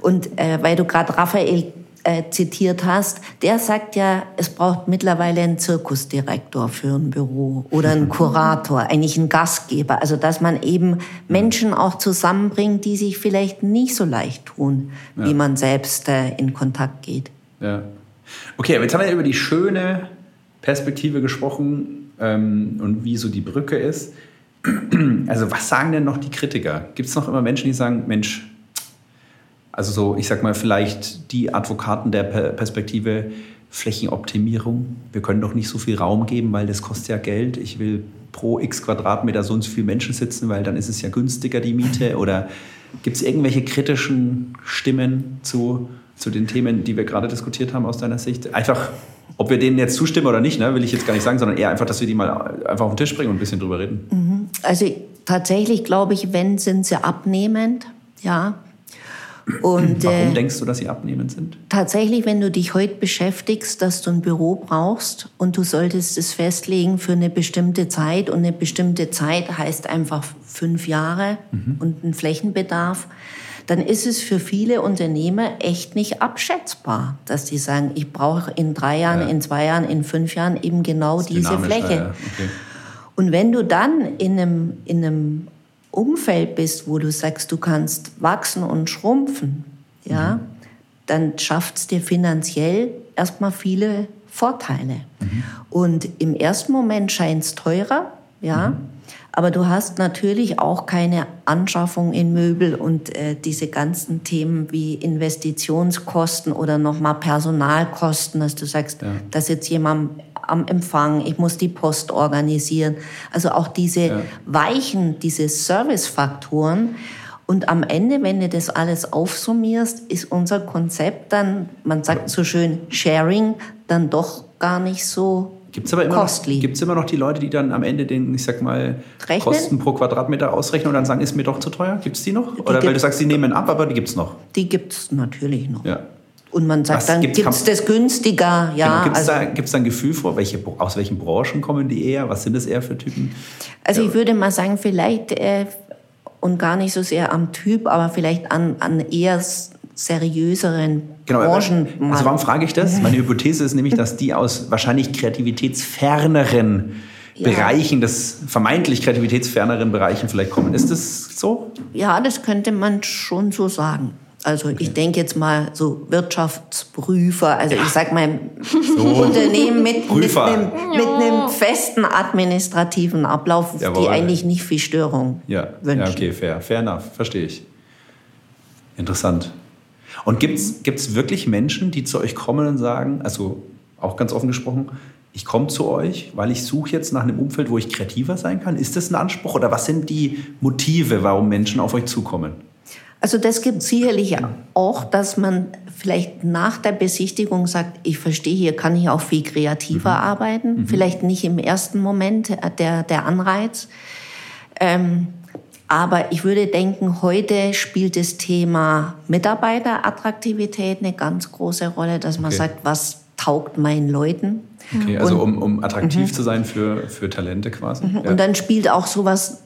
Und äh, weil du gerade Raphael äh, zitiert hast, der sagt ja, es braucht mittlerweile einen Zirkusdirektor für ein Büro oder einen Kurator, eigentlich einen Gastgeber. Also dass man eben Menschen auch zusammenbringt, die sich vielleicht nicht so leicht tun, ja. wie man selbst äh, in Kontakt geht. Ja. Okay, jetzt haben wir über die schöne Perspektive gesprochen ähm, und wie so die Brücke ist. Also was sagen denn noch die Kritiker? Gibt es noch immer Menschen, die sagen, Mensch, also so, ich sag mal, vielleicht die Advokaten der Perspektive Flächenoptimierung. Wir können doch nicht so viel Raum geben, weil das kostet ja Geld. Ich will pro x Quadratmeter so und so viele Menschen sitzen, weil dann ist es ja günstiger, die Miete. Oder gibt es irgendwelche kritischen Stimmen zu, zu den Themen, die wir gerade diskutiert haben aus deiner Sicht? Einfach, ob wir denen jetzt zustimmen oder nicht, ne, will ich jetzt gar nicht sagen, sondern eher einfach, dass wir die mal einfach auf den Tisch bringen und ein bisschen drüber reden. Mhm. Also tatsächlich glaube ich, wenn, sind sie abnehmend, ja. Und, Warum äh, denkst du, dass sie abnehmend sind? tatsächlich, wenn du dich heute beschäftigst, dass du ein Büro brauchst und du solltest es festlegen für eine bestimmte Zeit und eine bestimmte Zeit heißt einfach fünf Jahre und ein Flächenbedarf, dann ist es für viele Unternehmer echt nicht abschätzbar, dass die sagen, ich brauche in drei Jahren, Ja. in zwei Jahren, in fünf Jahren eben genau diese Fläche. ja, okay. Und wenn du dann in einem, in einem Umfeld bist, wo du sagst, du kannst wachsen und schrumpfen, ja, dann schafft es dir finanziell erstmal viele Vorteile. Und im ersten Moment scheint es teurer, ja, aber du hast natürlich auch keine Anschaffung in Möbel und äh, diese ganzen Themen wie Investitionskosten oder nochmal Personalkosten, dass du sagst, Ja. da sitzt jemand am Empfang, ich muss die Post organisieren. Also auch diese Ja. weichen, diese Servicefaktoren. Und am Ende, wenn du das alles aufsummierst, ist unser Konzept dann, man sagt so schön, Sharing, dann doch gar nicht so Gibt es aber immer noch, costly. gibt's immer noch die Leute, die dann am Ende den, ich sag mal, Rechnen? Kosten pro Quadratmeter ausrechnen und dann sagen, ist mir doch zu teuer? Gibt es die noch? Oder weil du sagst, die nehmen ab, aber die gibt es noch. Die gibt es natürlich noch. Ja. Und man sagt Was dann, gibt es das günstiger? Ja, genau. Gibt es also, da, gibt's da ein Gefühl vor, welche, aus welchen Branchen kommen die eher? Was sind das eher für Typen? also ich würde mal sagen, vielleicht äh, und gar nicht so sehr am Typ, aber vielleicht an, an eher seriöseren Genau, Branchen. also warum frage ich das? Meine Hypothese ist nämlich, dass die aus wahrscheinlich kreativitätsferneren Ja. Bereichen, des vermeintlich kreativitätsferneren Bereichen vielleicht kommen. Ist das so? Ja, das könnte man schon so sagen. Also ich denke jetzt mal so Wirtschaftsprüfer, also ich sag mal Unternehmen mit, mit, einem, mit einem festen administrativen Ablauf, Jawohl. die eigentlich nicht viel Störung Ja, wünschen. ja okay, fair. Fair enough, verstehe ich. Interessant. Und gibt es wirklich Menschen, die zu euch kommen und sagen, also auch ganz offen gesprochen, ich komme zu euch, weil ich suche jetzt nach einem Umfeld, wo ich kreativer sein kann? Ist das ein Anspruch oder was sind die Motive, warum Menschen auf euch zukommen? Also das gibt sicherlich auch, dass man vielleicht nach der Besichtigung sagt, ich verstehe, hier kann ich auch viel kreativer arbeiten. Vielleicht nicht im ersten Moment äh, der, der Anreiz. Ähm, aber ich würde denken, heute spielt das Thema Mitarbeiterattraktivität eine ganz große Rolle, dass man Okay. sagt, was taugt meinen Leuten. Okay, also um, um attraktiv zu sein für, für Talente quasi. Ja. Mhm. Und dann spielt auch sowas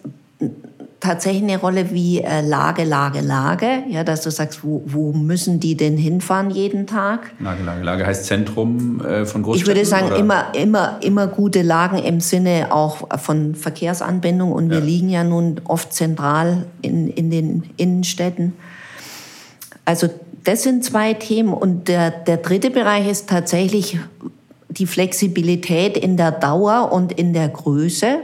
tatsächlich eine Rolle wie äh, Lage, Lage, Lage. Ja, dass du sagst, wo, wo müssen die denn hinfahren jeden Tag? Lage, Lage, Lage heißt Zentrum äh, von Großstädten? Ich würde sagen, oder? immer, immer, immer gute Lagen im Sinne auch von Verkehrsanbindung. Und wir Ja. liegen ja nun oft zentral in, in den Innenstädten. Also das sind zwei Themen. Und der, der dritte Bereich ist tatsächlich die Flexibilität in der Dauer und in der Größe.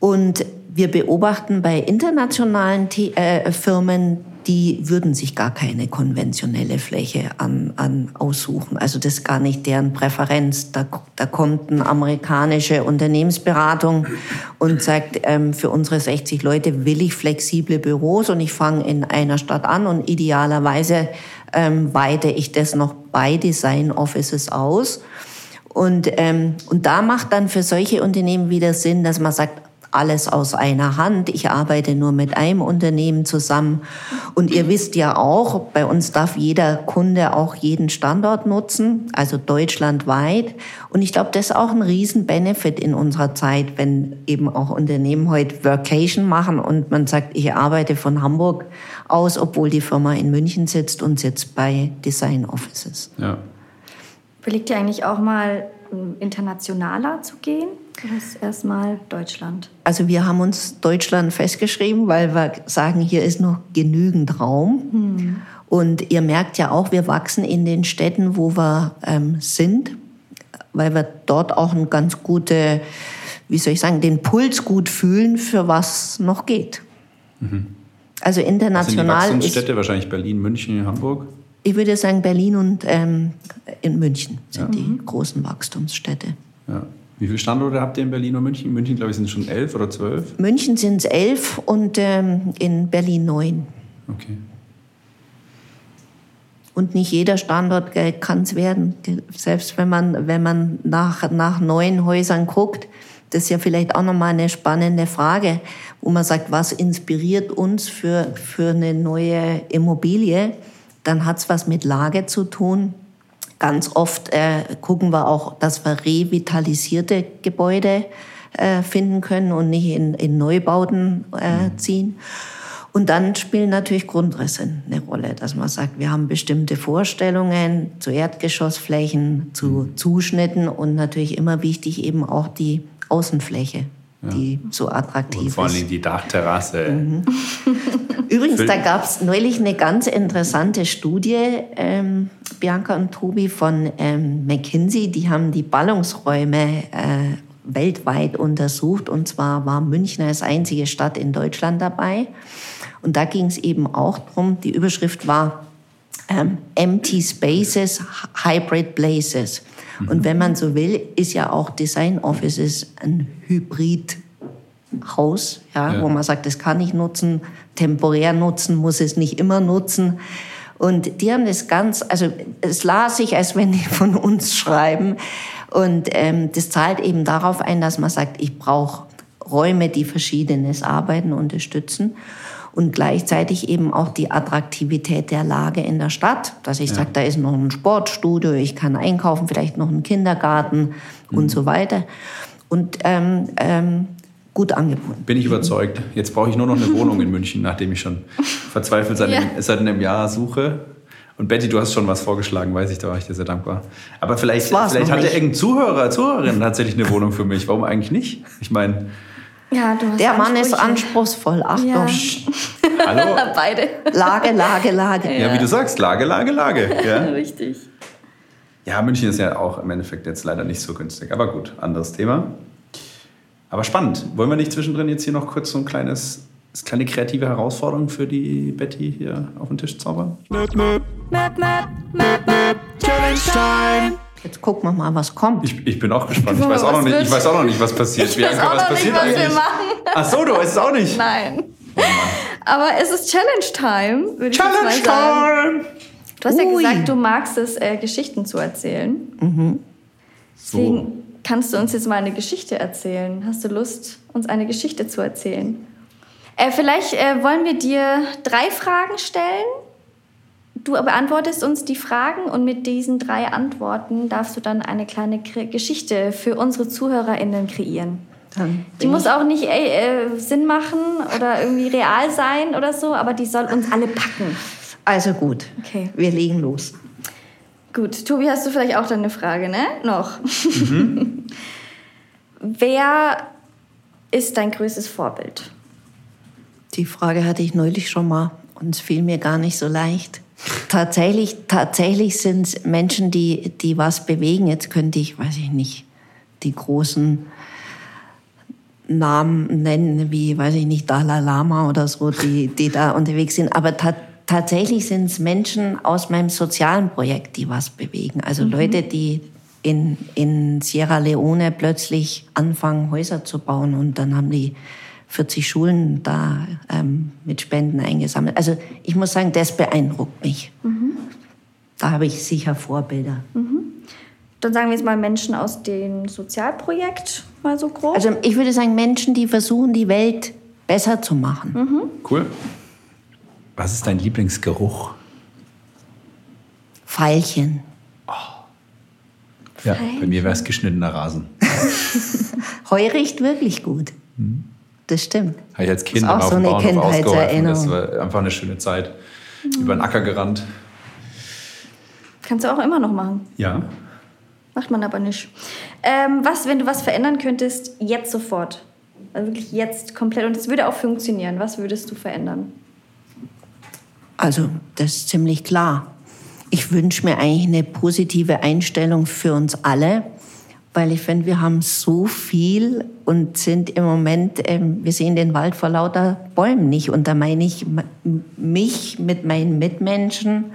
Und wir beobachten bei internationalen The äh, Firmen, die würden sich gar keine konventionelle Fläche an, an aussuchen. Also das ist gar nicht deren Präferenz. Da, da kommt eine amerikanische Unternehmensberatung und sagt, ähm, für unsere 60 Leute will ich flexible Büros und ich fange in einer Stadt an und idealerweise ähm, weite ich das noch bei Design Offices aus. Und, ähm, und da macht dann für solche Unternehmen wieder Sinn, dass man sagt, alles aus einer Hand. Ich arbeite nur mit einem Unternehmen zusammen. Und ihr wisst ja auch, bei uns darf jeder Kunde auch jeden Standort nutzen, also deutschlandweit. Und ich glaube, das ist auch ein Riesen-Benefit in unserer Zeit, wenn eben auch Unternehmen heute Workation machen und man sagt, ich arbeite von Hamburg aus, obwohl die Firma in München sitzt und sitzt bei Design Offices. Ja. Überlegt ihr eigentlich auch mal internationaler zu gehen? Oder ist erstmal Deutschland? Also wir haben uns Deutschland festgeschrieben, weil wir sagen, hier ist noch genügend Raum. Und ihr merkt ja auch, wir wachsen in den Städten, wo wir ähm, sind, weil wir dort auch eine ganz gute, wie soll ich sagen, den Puls gut fühlen, für was noch geht. Also Was sind die international ist, Wachstumsstädte? Wahrscheinlich Berlin, München, Hamburg. ich würde sagen, Berlin und ähm, in München sind Ja. die großen Wachstumsstädte. Ja. Wie viele Standorte habt ihr in Berlin und München? In München, glaube ich, sind es schon elf oder zwölf. München sind es elf und ähm, in Berlin neun. Okay. Und nicht jeder Standort kann es werden. Selbst wenn man, wenn man nach, nach neuen Häusern guckt, das ist ja vielleicht auch nochmal eine spannende Frage, wo man sagt, was inspiriert uns für, für eine neue Immobilie? Dann hat es was mit Lage zu tun. Ganz oft äh, gucken wir auch, dass wir revitalisierte Gebäude äh, finden können und nicht in, in Neubauten äh, ziehen. Und dann spielen natürlich Grundrisse eine Rolle, dass man sagt, wir haben bestimmte Vorstellungen zu Erdgeschossflächen, zu Zuschnitten und natürlich immer wichtig eben auch die Außenfläche, ja. die so attraktiv und vor allem die Dachterrasse. Mhm. Übrigens, da gab es neulich eine ganz interessante Studie, ähm, Bianca und Tobi von ähm, McKinsey, die haben die Ballungsräume äh, weltweit untersucht und zwar war München als einzige Stadt in Deutschland dabei. Und da ging es eben auch darum, die Überschrift war ähm, Empty Spaces, Hybrid Places. Mhm. Und wenn man so will, ist ja auch Design Offices ein Hybridhaus, ja, ja. wo man sagt, das kann ich nutzen, temporär nutzen, muss es nicht immer nutzen. Und die haben das ganz, also es las sich, als wenn die von uns schreiben. Und ähm, das zahlt eben darauf ein, dass man sagt, ich brauche Räume, die verschiedenes Arbeiten unterstützen und gleichzeitig eben auch die Attraktivität der Lage in der Stadt, dass ich ja. sage, da ist noch ein Sportstudio, ich kann einkaufen, vielleicht noch ein Kindergarten mhm. und so weiter. Und ähm, ähm, gut angeboten. Bin ich überzeugt. Jetzt brauche ich nur noch eine Wohnung in München, nachdem ich schon verzweifelt seit, ja. einem, seit einem Jahr suche. Und Betty, du hast schon was vorgeschlagen, weiß ich, da war ich dir sehr dankbar. Aber vielleicht, vielleicht hat ja irgendein Zuhörer, Zuhörerin tatsächlich eine Wohnung für mich. Warum eigentlich nicht? Ich meine, ja, du hast Der Mann ist anspruchsvoll. Achtung. Ja. Hallo? Beide. Lage, Lage, Lage. Ja. ja, wie du sagst, Lage, Lage, Lage. Ja. Richtig. Ja, München ist ja auch im Endeffekt jetzt leider nicht so günstig. Aber gut, anderes Thema. Aber spannend. Wollen wir nicht zwischendrin jetzt hier noch kurz so ein kleines, kleine kreative Herausforderung für die Betty hier auf den Tisch zaubern? Möp, möp. Möp, möp, möp, möp. Challenge Time. Jetzt gucken wir mal, was kommt. Ich, ich bin auch gespannt. Ich weiß auch, noch nicht, ich weiß auch noch nicht, was passiert. Ich Bianca, weiß auch was noch passiert nicht, was eigentlich? wir machen. Ach so, du weißt es auch nicht. Nein. Oh Aber es ist Challenge Time, würde ich Challenge mal sagen. Time! Du hast Ui. ja gesagt, du magst es, äh, Geschichten zu erzählen. Mhm. Deswegen so. kannst du uns jetzt mal eine Geschichte erzählen. Hast du Lust, uns eine Geschichte zu erzählen? Äh, vielleicht äh, wollen wir dir drei Fragen stellen Du beantwortest uns die Fragen und mit diesen drei Antworten darfst du dann eine kleine Geschichte für unsere ZuhörerInnen kreieren. die muss auch nicht äh, Sinn machen oder irgendwie real sein oder so, aber die soll uns alle packen. Also gut, okay. wir legen los. Gut, Tobi, hast du vielleicht auch deine Frage, ne? Noch. Mhm. Wer ist dein größtes Vorbild? Die Frage hatte ich neulich schon mal und es fiel mir gar nicht so leicht. Tatsächlich, tatsächlich sind es Menschen, die, die was bewegen. Jetzt könnte ich, weiß ich nicht, die großen Namen nennen, wie, weiß ich nicht, Dalai Lama oder so, die, die da unterwegs sind. Aber ta tatsächlich sind es Menschen aus meinem sozialen Projekt, die was bewegen. Also mhm. Leute, die in, in Sierra Leone plötzlich anfangen, Häuser zu bauen und dann haben die 40 Schulen da ähm, mit Spenden eingesammelt. Also ich muss sagen, das beeindruckt mich. Mhm. Da habe ich sicher Vorbilder. Mhm. Dann sagen wir jetzt mal Menschen aus dem Sozialprojekt, mal so grob. Also ich würde sagen Menschen, die versuchen, die Welt besser zu machen. Mhm. Cool. Was ist dein Lieblingsgeruch? Veilchen. Oh. Ja, bei mir wäre es geschnittener Rasen. Heu riecht wirklich gut. Mhm. Das stimmt. Habe ich als Kind das ist auch so eine Kindheitserinnerung. Das war einfach eine schöne Zeit. Mhm. Über den Acker gerannt. Kannst du auch immer noch machen. Ja. Macht man aber nicht. Ähm, was, wenn du was verändern könntest, jetzt sofort? Also wirklich jetzt komplett. Und es würde auch funktionieren. Was würdest du verändern? Also, das ist ziemlich klar. Ich wünsche mir eigentlich eine positive Einstellung für uns alle weil ich finde, wir haben so viel und sind im Moment, ähm, wir sehen den Wald vor lauter Bäumen nicht. Und da meine ich mich mit meinen Mitmenschen.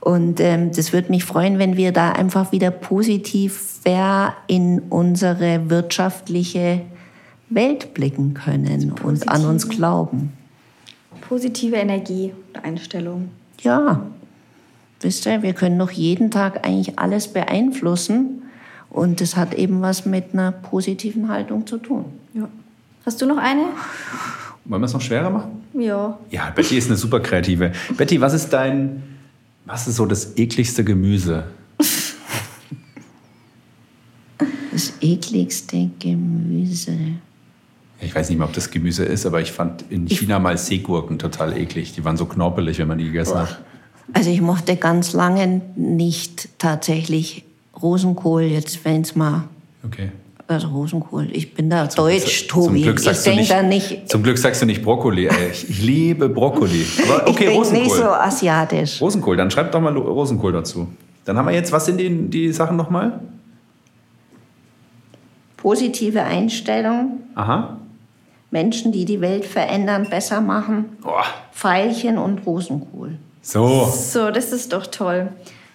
Und ähm, das würde mich freuen, wenn wir da einfach wieder positiver in unsere wirtschaftliche Welt blicken können und an uns glauben. Positive Energie und Einstellung. Ja, wisst ihr, wir können noch jeden Tag eigentlich alles beeinflussen. Und das hat eben was mit einer positiven Haltung zu tun. Ja. Hast du noch eine? Wollen wir es noch schwerer machen? Ja. Ja, Betty ist eine super kreative. Betty, was ist dein, was ist so das ekligste Gemüse? Das ekligste Gemüse. Ich weiß nicht mehr, ob das Gemüse ist, aber ich fand in China mal Seegurken total eklig. Die waren so knorpelig, wenn man die gegessen hat. Also ich mochte ganz lange nicht tatsächlich Rosenkohl, jetzt wenn es mal, Okay. also Rosenkohl. Ich bin da deutsch, Zum Tobi. Glück Ich sagst du denke nicht, da nicht, Zum Glück sagst du nicht Brokkoli. Ey. Ich, ich liebe Brokkoli. Aber ich okay, denke Rosenkohl. nicht so asiatisch. Rosenkohl, dann schreib doch mal Rosenkohl dazu. Dann haben wir jetzt, was sind die, die Sachen nochmal? Positive Einstellung, Aha. Menschen, die die Welt verändern, besser machen, Oh, Veilchen und Rosenkohl. so. So, das ist doch toll.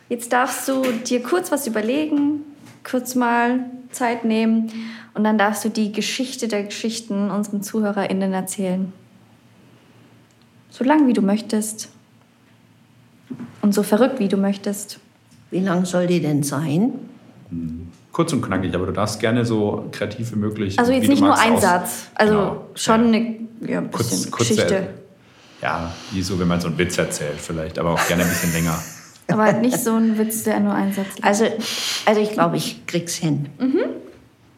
Jetzt darfst du dir kurz was überlegen, kurz mal Zeit nehmen und dann darfst du die Geschichte der Geschichten unseren ZuhörerInnen erzählen. So lang wie du möchtest. Und so verrückt wie du möchtest. Wie lang soll die denn sein? Kurz und knackig, aber du darfst gerne so kreativ wie möglich. Also jetzt nicht nur ein Satz. Also Genau. schon Ja. eine ja, ein Kurz- bisschen kurze- Geschichte. Ja, wie so, wenn man so einen Witz erzählt vielleicht, aber auch gerne ein bisschen länger. Aber halt nicht so ein Witz, der nur einen Satz Also, also ich glaube, ich krieg's hin.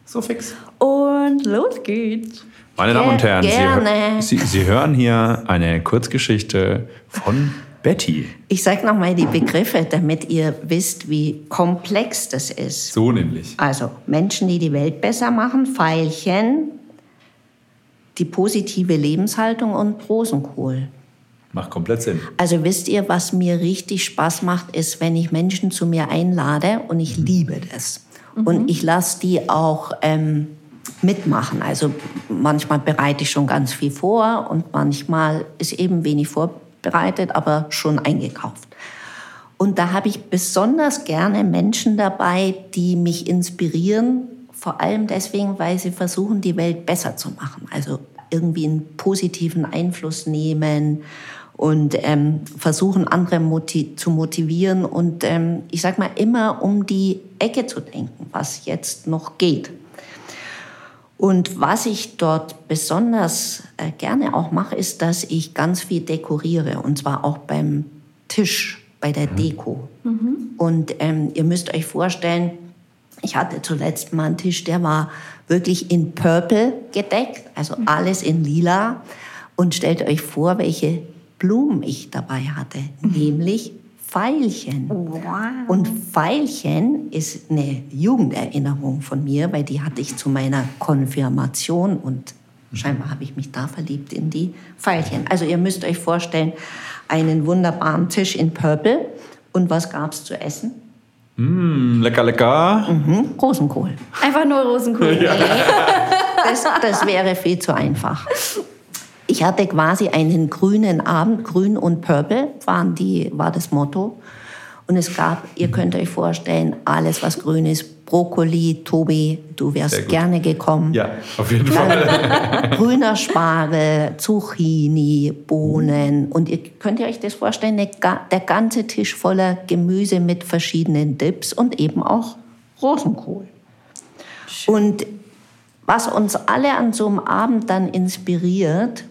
So fix. Und los geht's. Meine Damen und Herren, Sie, Sie, Sie hören hier eine Kurzgeschichte von Betty. Ich sage nochmal die Begriffe, damit ihr wisst, wie komplex das ist. So nämlich. Also Menschen, die die Welt besser machen, Pfeilchen, die positive Lebenshaltung und Rosenkohl. Macht komplett Sinn. Also wisst ihr, was mir richtig Spaß macht, ist, wenn ich Menschen zu mir einlade und ich liebe das. Und ich lasse die auch ähm, mitmachen. Also manchmal bereite ich schon ganz viel vor und manchmal ist eben wenig vorbereitet, aber schon eingekauft. Und da habe ich besonders gerne Menschen dabei, die mich inspirieren, vor allem deswegen, weil sie versuchen, die Welt besser zu machen. Also irgendwie einen positiven Einfluss nehmen und ähm, versuchen, andere moti zu motivieren und ähm, ich sag mal immer um die Ecke zu denken, was jetzt noch geht. Und was ich dort besonders äh, gerne auch mache, ist, dass ich ganz viel dekoriere und zwar auch beim Tisch, bei der Deko. Und ähm, ihr müsst euch vorstellen, ich hatte zuletzt mal einen Tisch, der war wirklich in Purple gedeckt, also alles in lila. Und stellt euch vor, welche Blumen ich dabei hatte, nämlich Veilchen. Und Veilchen ist eine Jugenderinnerung von mir, weil die hatte ich zu meiner Konfirmation und scheinbar habe ich mich da verliebt in die Veilchen. Also ihr müsst euch vorstellen, einen wunderbaren Tisch in Purple. Und was gab es zu essen? Mm, lecker, lecker. Hm? Rosenkohl. Einfach nur Rosenkohl. Das, das wäre viel zu einfach. Ich hatte quasi einen grünen Abend, grün und purple waren die, war das Motto. Und es gab, ihr könnt euch vorstellen, alles was grün ist. Brokkoli, Tobi, du wärst gerne gekommen. Ja, auf jeden Fall. Grüner Spargel, Zucchini, Bohnen. Und ihr könnt ihr euch das vorstellen, der ga- der ganze Tisch voller Gemüse mit verschiedenen Dips und eben auch Rosenkohl. Und was uns alle an so einem Abend dann inspiriert,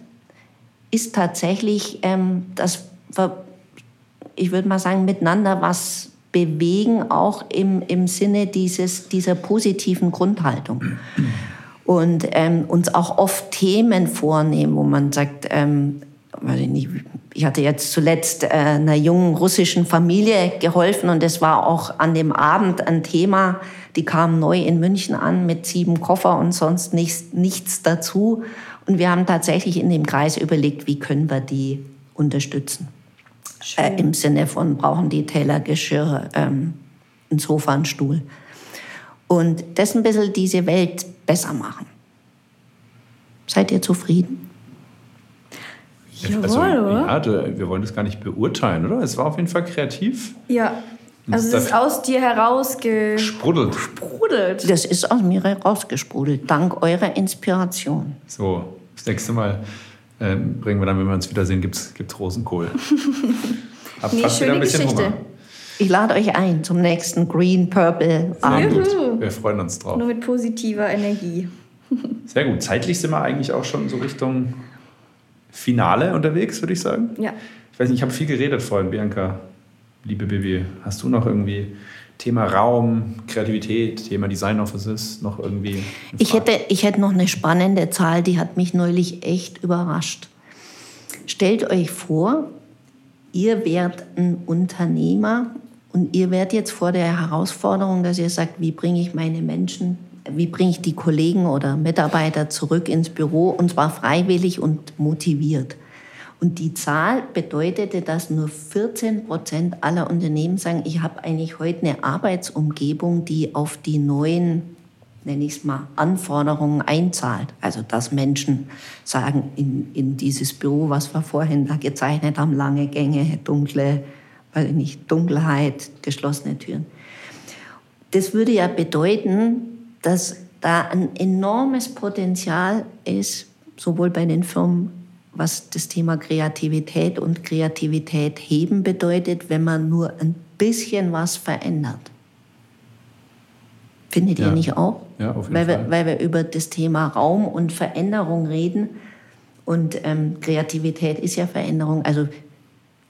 ist tatsächlich, ähm, dass wir, ich würde mal sagen, miteinander was bewegen, auch im, im Sinne dieses, dieser positiven Grundhaltung. Und ähm, uns auch oft Themen vornehmen, wo man sagt, ähm, weiß ich nicht, ich hatte jetzt zuletzt äh, einer jungen russischen Familie geholfen und es war auch an dem Abend ein Thema, die kamen neu in München an mit sieben Koffer und sonst nichts, nichts dazu. Und wir haben tatsächlich in dem Kreis überlegt, wie können wir die unterstützen. Äh, Im Sinne von, brauchen die Teller, Geschirr, ähm, ein Sofa, einen Stuhl. Und das ein bisschen diese Welt besser machen. Seid ihr zufrieden? Also, Jawohl, oder? ja, du, wir wollen das gar nicht beurteilen, oder? Es war auf jeden Fall kreativ. Ja. Also es ist aus dir herausgesprudelt. Sprudelt. Das ist aus mir rausgesprudelt, dank eurer Inspiration. So, das nächste Mal ähm, bringen wir dann, wenn wir uns wiedersehen, gibt's, gibt's Rosenkohl. Hab Nee, fast wieder ein bisschen Geschichte. Hunger. Ich lade euch ein zum nächsten Green Purple Abend. Gut. Wir freuen uns drauf. Nur mit positiver Energie. Sehr gut. Zeitlich sind wir eigentlich auch schon so Richtung Finale unterwegs, würde ich sagen. Ja. Ich weiß nicht, ich habe viel geredet vorhin, Bianca. Liebe Bibi, hast du noch irgendwie Thema Raum, Kreativität, Thema Design Offices noch irgendwie? Ich hätte, ich hätte noch eine spannende Zahl, die hat mich neulich echt überrascht. Stellt euch vor, ihr werdet ein Unternehmer und ihr werdet jetzt vor der Herausforderung, dass ihr sagt, wie bringe ich meine Menschen, wie bringe ich die Kollegen oder Mitarbeiter zurück ins Büro und zwar freiwillig und motiviert. Und die Zahl bedeutete, dass nur 14 Prozent aller Unternehmen sagen, ich habe eigentlich heute eine Arbeitsumgebung, die auf die neuen, nenne ich es mal, Anforderungen einzahlt. Also dass Menschen sagen, in, in dieses Büro, was wir vorhin da gezeichnet haben, lange Gänge, dunkle, weil nicht Dunkelheit, geschlossene Türen. Das würde ja bedeuten, dass da ein enormes Potenzial ist, sowohl bei den Firmen was das Thema Kreativität und Kreativität heben bedeutet, wenn man nur ein bisschen was verändert. Findet ja. ihr nicht auch? Ja, auf jeden weil Fall. Wir, weil wir über das Thema Raum und Veränderung reden. Und ähm, Kreativität ist ja Veränderung. Also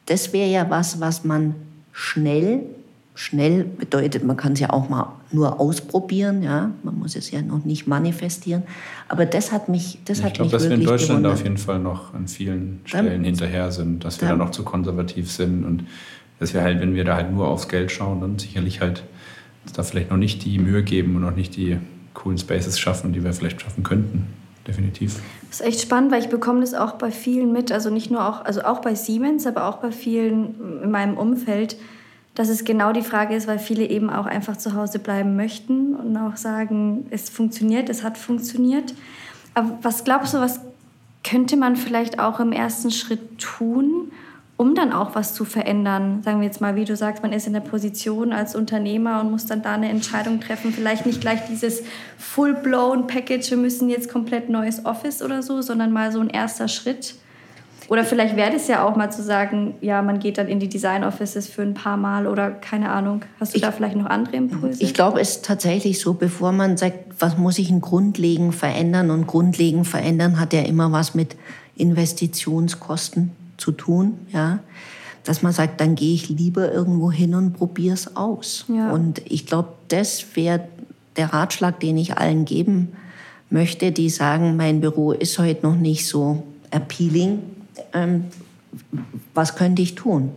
das wäre ja was, was man schnell Schnell bedeutet, man kann es ja auch mal nur ausprobieren, ja. Man muss es ja noch nicht manifestieren. Aber das hat mich, das ich hat glaub, mich dass wirklich wir in Deutschland gewundert. auf jeden Fall noch an vielen Stellen Dann- hinterher sind, dass wir da dann- noch zu konservativ sind und dass wir halt, wenn wir da halt nur aufs Geld schauen, dann sicherlich halt da vielleicht noch nicht die Mühe geben und noch nicht die coolen Spaces schaffen, die wir vielleicht schaffen könnten. Definitiv. Das ist echt spannend, weil ich bekomme das auch bei vielen mit, also nicht nur auch, also auch bei Siemens, aber auch bei vielen in meinem Umfeld, dass es genau die Frage ist, weil viele eben auch einfach zu Hause bleiben möchten und auch sagen, es funktioniert, es hat funktioniert. Aber was glaubst du, was könnte man vielleicht auch im ersten Schritt tun, um dann auch was zu verändern? Sagen wir jetzt mal, wie du sagst, man ist in der Position als Unternehmer und muss dann da eine Entscheidung treffen. Vielleicht nicht gleich dieses full-blown Package, wir müssen jetzt komplett neues Office oder so, sondern mal so ein erster Schritt. Oder vielleicht wäre es ja auch mal zu sagen, ja, man geht dann in die Design Offices für ein paar Mal oder keine Ahnung. Hast du Ich- da vielleicht noch andere Impulse? Ich glaube, es ist tatsächlich so, bevor man sagt, was muss ich in grundlegend verändern und grundlegend verändern hat ja immer was mit Investitionskosten zu tun, ja. Dass man sagt, dann gehe ich lieber irgendwo hin und probiere es aus. Ja. Und ich glaube, das wäre der Ratschlag, den ich allen geben möchte, die sagen, mein Büro ist heute noch nicht so appealing. Ähm, was könnte ich tun?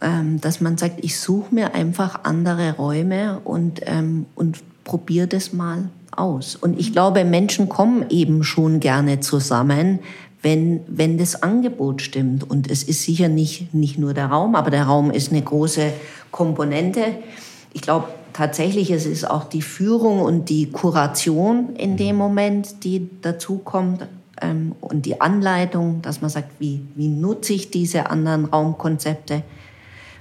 ähm, dass man sagt, ich suche mir einfach andere Räume und, ähm, und probiere das mal aus. Und ich glaube, Menschen kommen eben schon gerne zusammen, wenn, wenn das Angebot stimmt. Und es ist sicher nicht, nicht nur der Raum, aber der Raum ist eine große Komponente. Ich glaube tatsächlich, es ist auch die Führung und die Kuration in dem Moment, die dazukommt ähm, und die Anleitung, dass man sagt, wie, wie nutze ich diese anderen Raumkonzepte?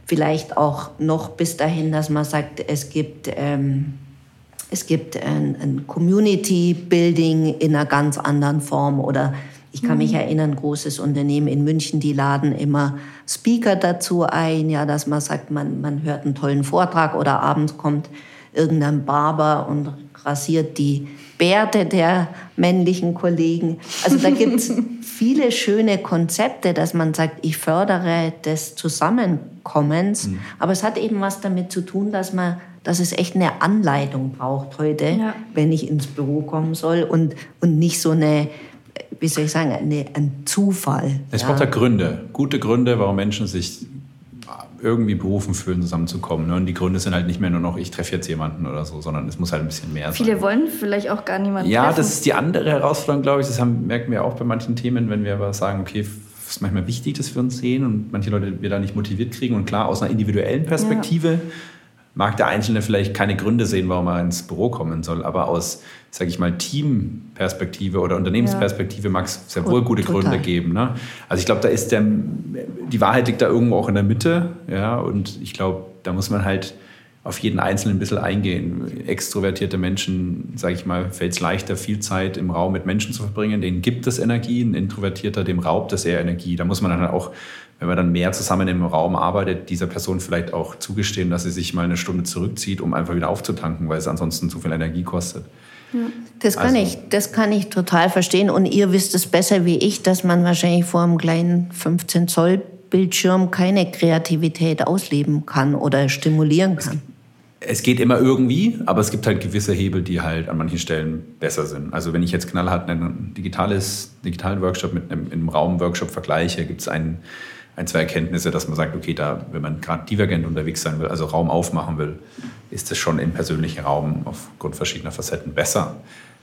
Vielleicht auch noch bis dahin, dass man sagt, es gibt, ähm, es gibt ein, ein Community Building in einer ganz anderen Form. Oder ich kann mich erinnern, großes Unternehmen in München, die laden immer Speaker dazu ein, ja, dass man sagt, man, man hört einen tollen Vortrag oder abends kommt irgendein Barber und rasiert die Bärte der männlichen Kollegen. Also da gibt es viele schöne Konzepte, dass man sagt, ich fördere des Zusammenkommens. Aber es hat eben was damit zu tun, dass man dass es echt eine Anleitung braucht heute, Ja. wenn ich ins Büro kommen soll und, und nicht so eine, wie soll ich sagen, eine, ein Zufall. Es ja. braucht ja Gründe, gute Gründe, warum Menschen sich irgendwie berufen fühlen, zusammenzukommen. ne? Und die Gründe sind halt nicht mehr nur noch, ich treffe jetzt jemanden oder so, sondern es muss halt ein bisschen mehr sein. Viele wollen vielleicht auch gar niemanden Ja, treffen. das ist die andere Herausforderung, glaube ich. Das haben, merken wir auch bei manchen Themen, wenn wir aber sagen, okay, es ist manchmal wichtig, dass wir uns sehen und manche Leute wir da nicht motiviert kriegen. Und klar, aus einer individuellen Perspektive mag der Einzelne vielleicht keine Gründe sehen, warum er ins Büro kommen soll. Aber aus, sage ich mal, Teamperspektive oder Unternehmensperspektive mag es sehr wohl gute Total. Gründe geben. Ne? Also ich glaube, da ist der, die Wahrheit liegt da irgendwo auch in der Mitte. Ja? Und ich glaube, da muss man halt auf jeden Einzelnen ein bisschen eingehen. Extrovertierte Menschen, sage ich mal, fällt es leichter, viel Zeit im Raum mit Menschen zu verbringen. Denen gibt es Energie. Ein Introvertierter, dem raubt es eher Energie. Da muss man dann auch, wenn man dann mehr zusammen im Raum arbeitet, dieser Person vielleicht auch zugestehen, dass sie sich mal eine Stunde zurückzieht, um einfach wieder aufzutanken, weil es ansonsten zu viel Energie kostet. Das kann, also, ich, das kann ich total verstehen. Und ihr wisst es besser wie ich, dass man wahrscheinlich vor einem kleinen 15 Zoll Bildschirm keine Kreativität ausleben kann oder stimulieren kann es geht immer irgendwie, aber es gibt halt gewisse Hebel, die halt an manchen Stellen besser sind. Also wenn ich jetzt knallhart einen digitales, digitalen Workshop mit einem, einem Raum-Workshop vergleiche, gibt es ein, ein, zwei Erkenntnisse, dass man sagt, okay, da, wenn man gerade divergent unterwegs sein will, also Raum aufmachen will, ist das schon im persönlichen Raum aufgrund verschiedener Facetten besser.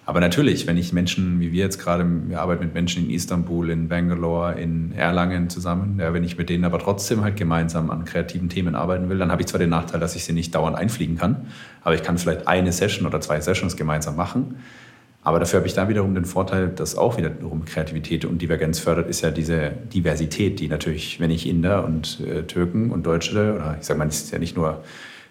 Aber natürlich, wenn ich Menschen, wie wir jetzt gerade, wir arbeiten mit Menschen in Istanbul, in Bangalore, in Erlangen zusammen, ja, wenn ich mit denen aber trotzdem halt gemeinsam an kreativen Themen arbeiten will, dann habe ich zwar den Nachteil, dass ich sie nicht dauernd einfliegen kann, aber ich kann vielleicht eine Session oder zwei Sessions gemeinsam machen. Aber dafür habe ich da wiederum den Vorteil, dass auch wiederum Kreativität und Divergenz fördert, ist ja diese Diversität, die natürlich, wenn ich Inder und äh, Türken und Deutsche, oder ich sage mal, es ja nicht nur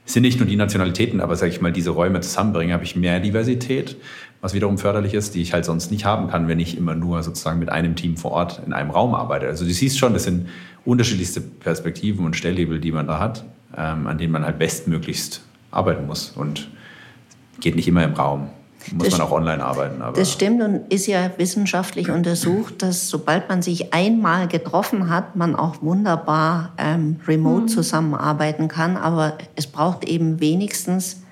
sind nicht nur die Nationalitäten, aber sage ich mal, diese Räume zusammenbringen, habe ich mehr Diversität, was wiederum förderlich ist, die ich halt sonst nicht haben kann, wenn ich immer nur sozusagen mit einem Team vor Ort in einem Raum arbeite. Also du siehst schon, das sind unterschiedlichste Perspektiven und Stellhebel, die man da hat, ähm, an denen man halt bestmöglichst arbeiten muss und geht nicht immer im Raum muss das, man auch online arbeiten. Aber das stimmt und ist ja wissenschaftlich untersucht, dass sobald man sich einmal getroffen hat, man auch wunderbar ähm, remote mhm. zusammenarbeiten kann. Aber es braucht eben wenigstens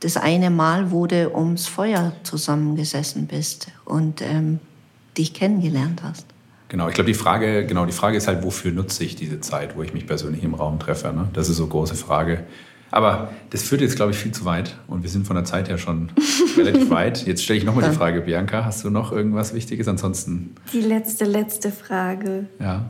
das eine Mal, wo du ums Feuer zusammengesessen bist und ähm, dich kennengelernt hast. Genau, ich glaube, die Frage, genau, die Frage ist halt, wofür nutze ich diese Zeit, wo ich mich persönlich im Raum treffe? Ne? Das ist so eine große Frage. Aber das führt jetzt, glaube ich, viel zu weit. Und wir sind von der Zeit her schon relativ weit. Jetzt stelle ich nochmal die Frage, Bianca, hast du noch irgendwas Wichtiges? Ansonsten. Die letzte, letzte Frage. Ja.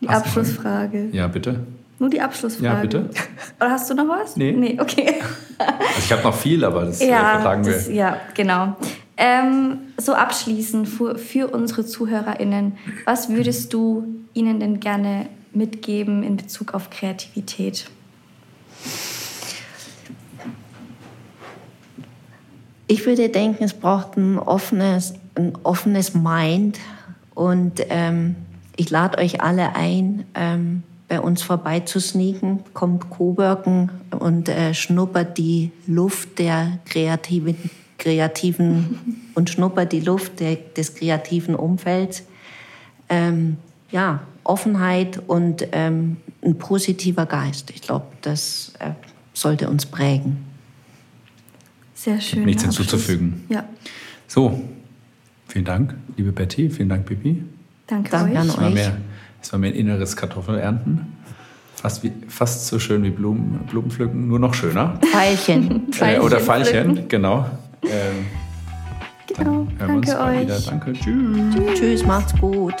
Die hast Abschlussfrage. Ja, bitte. Nur die Abschlussfrage. Ja, bitte. Oder hast du noch was? Nee. Nee, okay. Also ich habe noch viel, aber das ja, äh, vertagen wir. Das, ja, genau. Ähm, so abschließend für, für unsere ZuhörerInnen, was würdest du ihnen denn gerne mitgeben in Bezug auf Kreativität? Ich würde denken, es braucht ein offenes, ein offenes Mind und ähm, ich lade euch alle ein, ähm, bei uns vorbei zu sneaken. Kommt Coworken und äh, schnuppert die Luft der kreativen, kreativen und schnuppert die Luft der, des kreativen Umfelds. Ähm, ja, Offenheit und ähm, ein positiver Geist. Ich glaube, das äh, sollte uns prägen. Sehr schön. Nichts hinzuzufügen. Ja. So, vielen Dank, liebe Betty. Vielen Dank, Pipi. Danke, Danke euch. an es war, mehr, es war mehr ein inneres Kartoffelernten. Fast, wie, fast so schön wie Blumen, Blumenpflücken, nur noch schöner. Pfeilchen. äh, oder Pfeilchen, genau. Ähm, genau. Danke euch. Wieder. Danke. Tschüss. Tschüss, macht's gut.